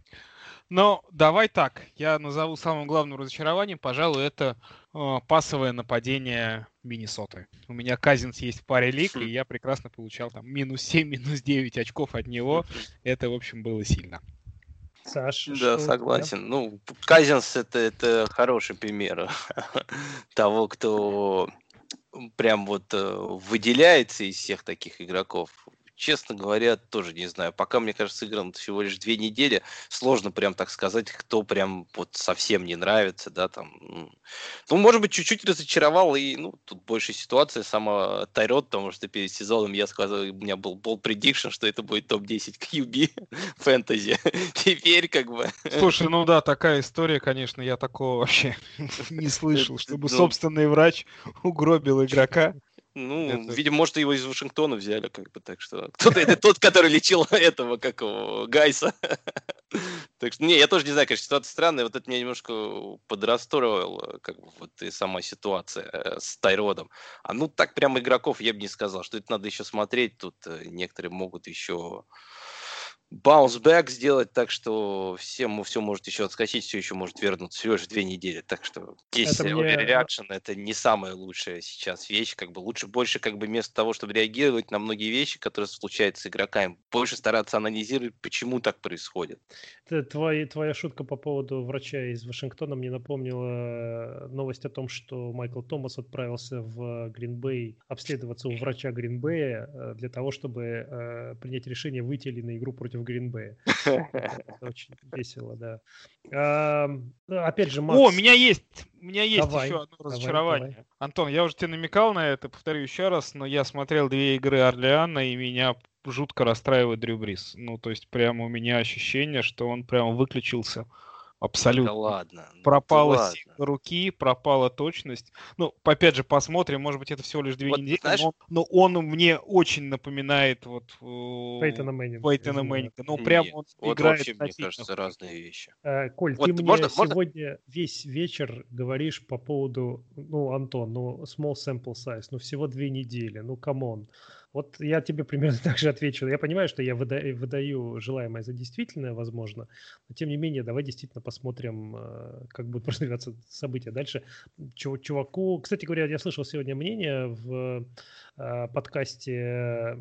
Но давай так, я назову самым главным разочарованием, пожалуй, это э, пасовое нападение Миннесоты. У меня Казинс есть в паре лиг, и я прекрасно получал там минус 7, минус 9 очков от него. Это, в общем, было сильно. Саш, да, согласен. Да? Ну, Казинс это, это хороший пример *laughs* того, кто прям вот э, выделяется из всех таких игроков честно говоря, тоже не знаю. Пока, мне кажется, играм всего лишь две недели, сложно прям так сказать, кто прям вот совсем не нравится, да, там. Ну, может быть, чуть-чуть разочаровал, и, ну, тут больше ситуация сама Тайрот, потому что перед сезоном я сказал, у меня был бол предикшн, что это будет топ-10 QB *laughs* фэнтези. *laughs* Теперь как бы... *laughs* Слушай, ну да, такая история, конечно, я такого вообще не слышал, чтобы ну собственный врач угробил игрока. Ну, это... видимо, может, его из Вашингтона взяли, как бы, так что... *laughs* Кто-то, это тот, который лечил *laughs* этого, как его, Гайса. *laughs* Так что, не, я тоже не знаю, конечно, ситуация странная, вот это меня немножко подрастроило, как бы, вот и сама ситуация э, с Тайродом. А ну, так прям игроков я бы не сказал, что это надо еще смотреть, тут э, некоторые могут еще bounce back сделать, так что всем все может еще отскочить, все еще может вернуться всего лишь две недели. Так что здесь это мне... reaction это не самая лучшая сейчас вещь. Как бы лучше больше как бы вместо того, чтобы реагировать на многие вещи, которые случаются с игроками, больше стараться анализировать, почему так происходит. Твоя, твоя шутка по поводу врача из Вашингтона мне напомнила э, новость о том, что Майкл Томас отправился в Гринбей обследоваться у врача Гринбея э, для того, чтобы э, принять решение, выйти ли на игру против Гринбея. *laughs* Очень весело, да. Опять же, Макс... О, у меня есть, у меня есть давай, еще одно разочарование. Давай. Антон, я уже тебе намекал на это, повторю еще раз, но я смотрел две игры Орлеана, и меня жутко расстраивает Дрю Брис. Ну, то есть, прямо у меня ощущение, что он прямо выключился Абсолютно. Да ладно. Пропала да сила руки, пропала точность. Ну, опять же, посмотрим, может быть, это всего лишь две вот, недели, знаешь... но, но он мне очень напоминает вот Пейтона Мэннинга. Пейтона Мэннинга. Ну, прям он вот играет вообще, мне кажется, разные вещи. А, Коль, вот, ты можно, мне можно? сегодня весь вечер говоришь по поводу, ну, Антон, ну, small sample size, ну, всего две недели, ну, come on. Вот я тебе примерно *laughs* так же отвечу. Я понимаю, что я выдаю, выдаю желаемое за действительное, возможно, но тем не менее, давай действительно посмотрим, э, как будут *laughs* развиваться события дальше. Чуваку, кстати говоря, я слышал сегодня мнение в подкасте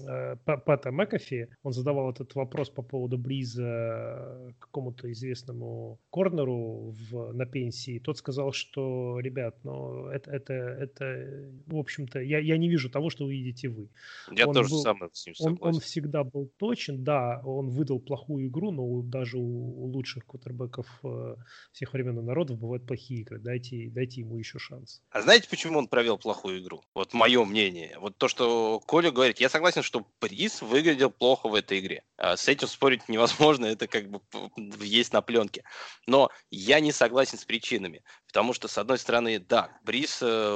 э, Пата Макафи. Он задавал этот вопрос по поводу Бриза какому-то известному корнеру в, на пенсии. Тот сказал, что, ребят, ну, это, это, это в общем-то, я, я не вижу того, что увидите вы. Я он тоже был, самое с ним согласен. Он, он всегда был точен, да, он выдал плохую игру, но даже у, у лучших кутербеков э, всех времен и народов бывают плохие игры. Дайте, дайте ему еще шанс. А знаете, почему он провел плохую игру? Вот мое мнение мнение. Вот то, что Коля говорит, я согласен, что приз выглядел плохо в этой игре. А с этим спорить невозможно, *laughs* это как бы есть на пленке. Но я не согласен с причинами. Потому что, с одной стороны, да, Брис, э,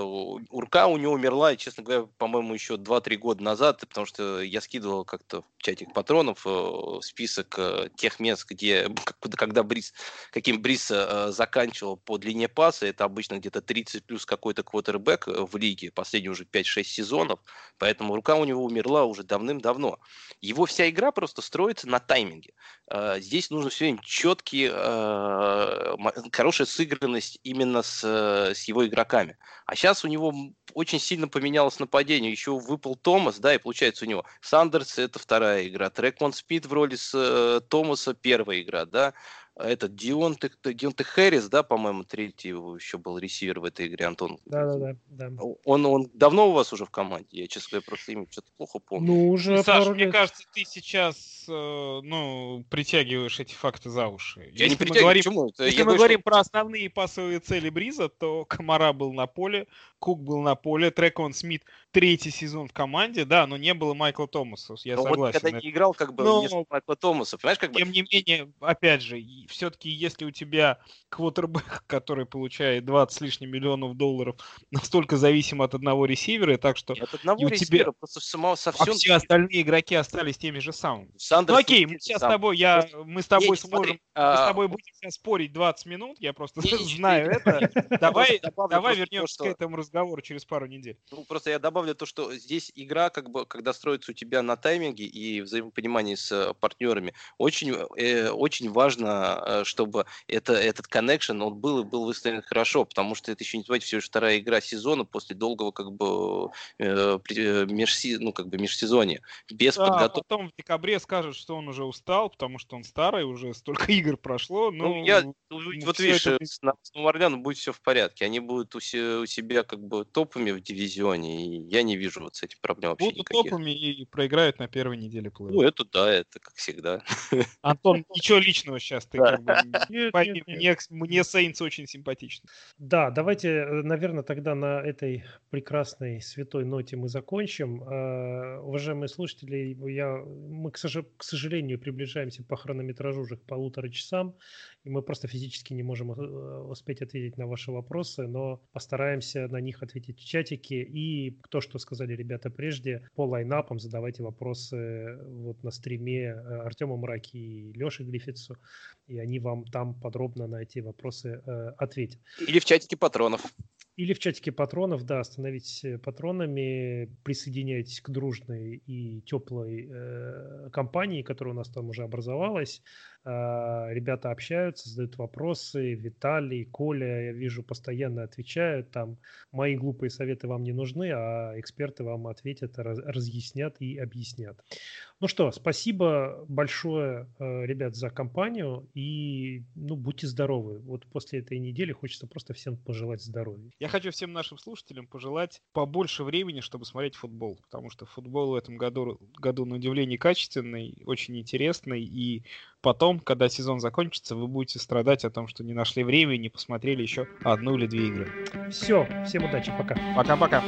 Урка у него умерла, и, честно говоря, по-моему, еще 2-3 года назад, потому что я скидывал как-то в чатик патронов э, список э, тех мест, где, *laughs* когда Брис, каким Брис заканчивал по длине паса, это обычно где-то 30 плюс какой-то квотербек в лиге, последние уже 5-6 сезонов, поэтому рука у него умерла уже давным-давно. Его вся игра просто строится на тайминге. Здесь нужно все время четкий, хорошая сыгранность именно с, с его игроками. А сейчас у него очень сильно поменялось нападение. Еще выпал Томас, да, и получается у него Сандерс это вторая игра, Трекмон Спид в роли с э, Томаса первая игра, да, этот Дионте, Дионте Хэрис, да, по-моему, третий еще был ресивер в этой игре, Антон. Да-да-да. да. Он, он давно у вас уже в команде? Я, честно говоря, просто имя что-то плохо помню. Ну, уже Саш, мне лет. кажется, ты сейчас, э, ну, притягиваешь эти факты за уши. Я если не притягиваю, говорим, почему? Если мы говорю, говорим что... про основные пасовые цели Бриза, то Комара был на поле, Кук был на поле, Трекон Смит третий сезон в команде, да, но не было Майкла Томаса, я но согласен. Вот когда не играл, как бы, но... не Майкла Томаса, понимаешь, как бы... Тем не менее, опять же, все-таки если у тебя квотербек, *laughs* который получает 20 с лишним миллионов долларов, настолько зависим от одного ресивера, так что... от одного ресивера, тебя... просто само, совсем... А все остальные игроки остались теми же самыми. Сандерс ну окей, мы сейчас сам. с тобой, я, мы с тобой Нет, сможем, смотри, мы с а, тобой будем сейчас спорить 20 минут, я просто не, *laughs* знаю это. Давай, давай вернемся к этому разговору через пару недель. Ну, просто я добавлю то, что здесь игра, как бы, когда строится у тебя на тайминге и взаимопонимании с э, партнерами, очень, э, очень важно, э, чтобы это, этот connection, он был и был выстроен хорошо, потому что это еще не забывайте, все же вторая игра сезона после долгого как бы э, э межси, ну, как бы межсезонья. Без да, подготовки. потом в декабре скажут, что он уже устал, потому что он старый, уже столько *laughs* игр прошло. Ну, ну я, вот видишь, это... с, с Новоорляном будет все в порядке. Они будут у, у себя как бы топами в дивизионе, и я не вижу вот с этим проблем вообще будут никаких. топами и проиграют на первой неделе плей Ну, это да, это как всегда. *laughs* Антон, ничего личного сейчас ты как бы Пойми, *laughs* мне, Сейнс очень симпатичны. Да, давайте, э, наверное, тогда на этой прекрасной святой ноте мы закончим. Uh, уважаемые слушатели, я, мы, к сожалению, приближаемся по хронометражу уже к полутора часам, и мы просто физически не можем э, успеть ответить на ваши вопросы, но постараемся на них ответить в чатике. И то, что сказали ребята прежде, по лайнапам задавайте вопросы вот на стриме Артему Мраки и Леше Гриффитсу, и они вам там подробно на эти вопросы э, ответят. Или в чатике патронов. Или в чатике патронов, да, становитесь э, патронами, присоединяйтесь к дружной и теплой э, компании, которая у нас там уже образовалась. Э, ребята общаются, задают вопросы. Виталий, Коля, я вижу, постоянно отвечают. Там мои глупые советы вам не нужны, а эксперты вам ответят, раз, разъяснят и объяснят. Ну что, спасибо большое, э, ребят, за компанию и ну, будьте здоровы. Вот после этой недели хочется просто всем пожелать здоровья. Я хочу всем нашим слушателям пожелать побольше времени, чтобы смотреть футбол, потому что футбол в этом году, году на удивление качественный, очень интересный, и потом, когда сезон закончится, вы будете страдать о том, что не нашли времени, не посмотрели еще одну или две игры. Все, всем удачи, пока. Пока-пока.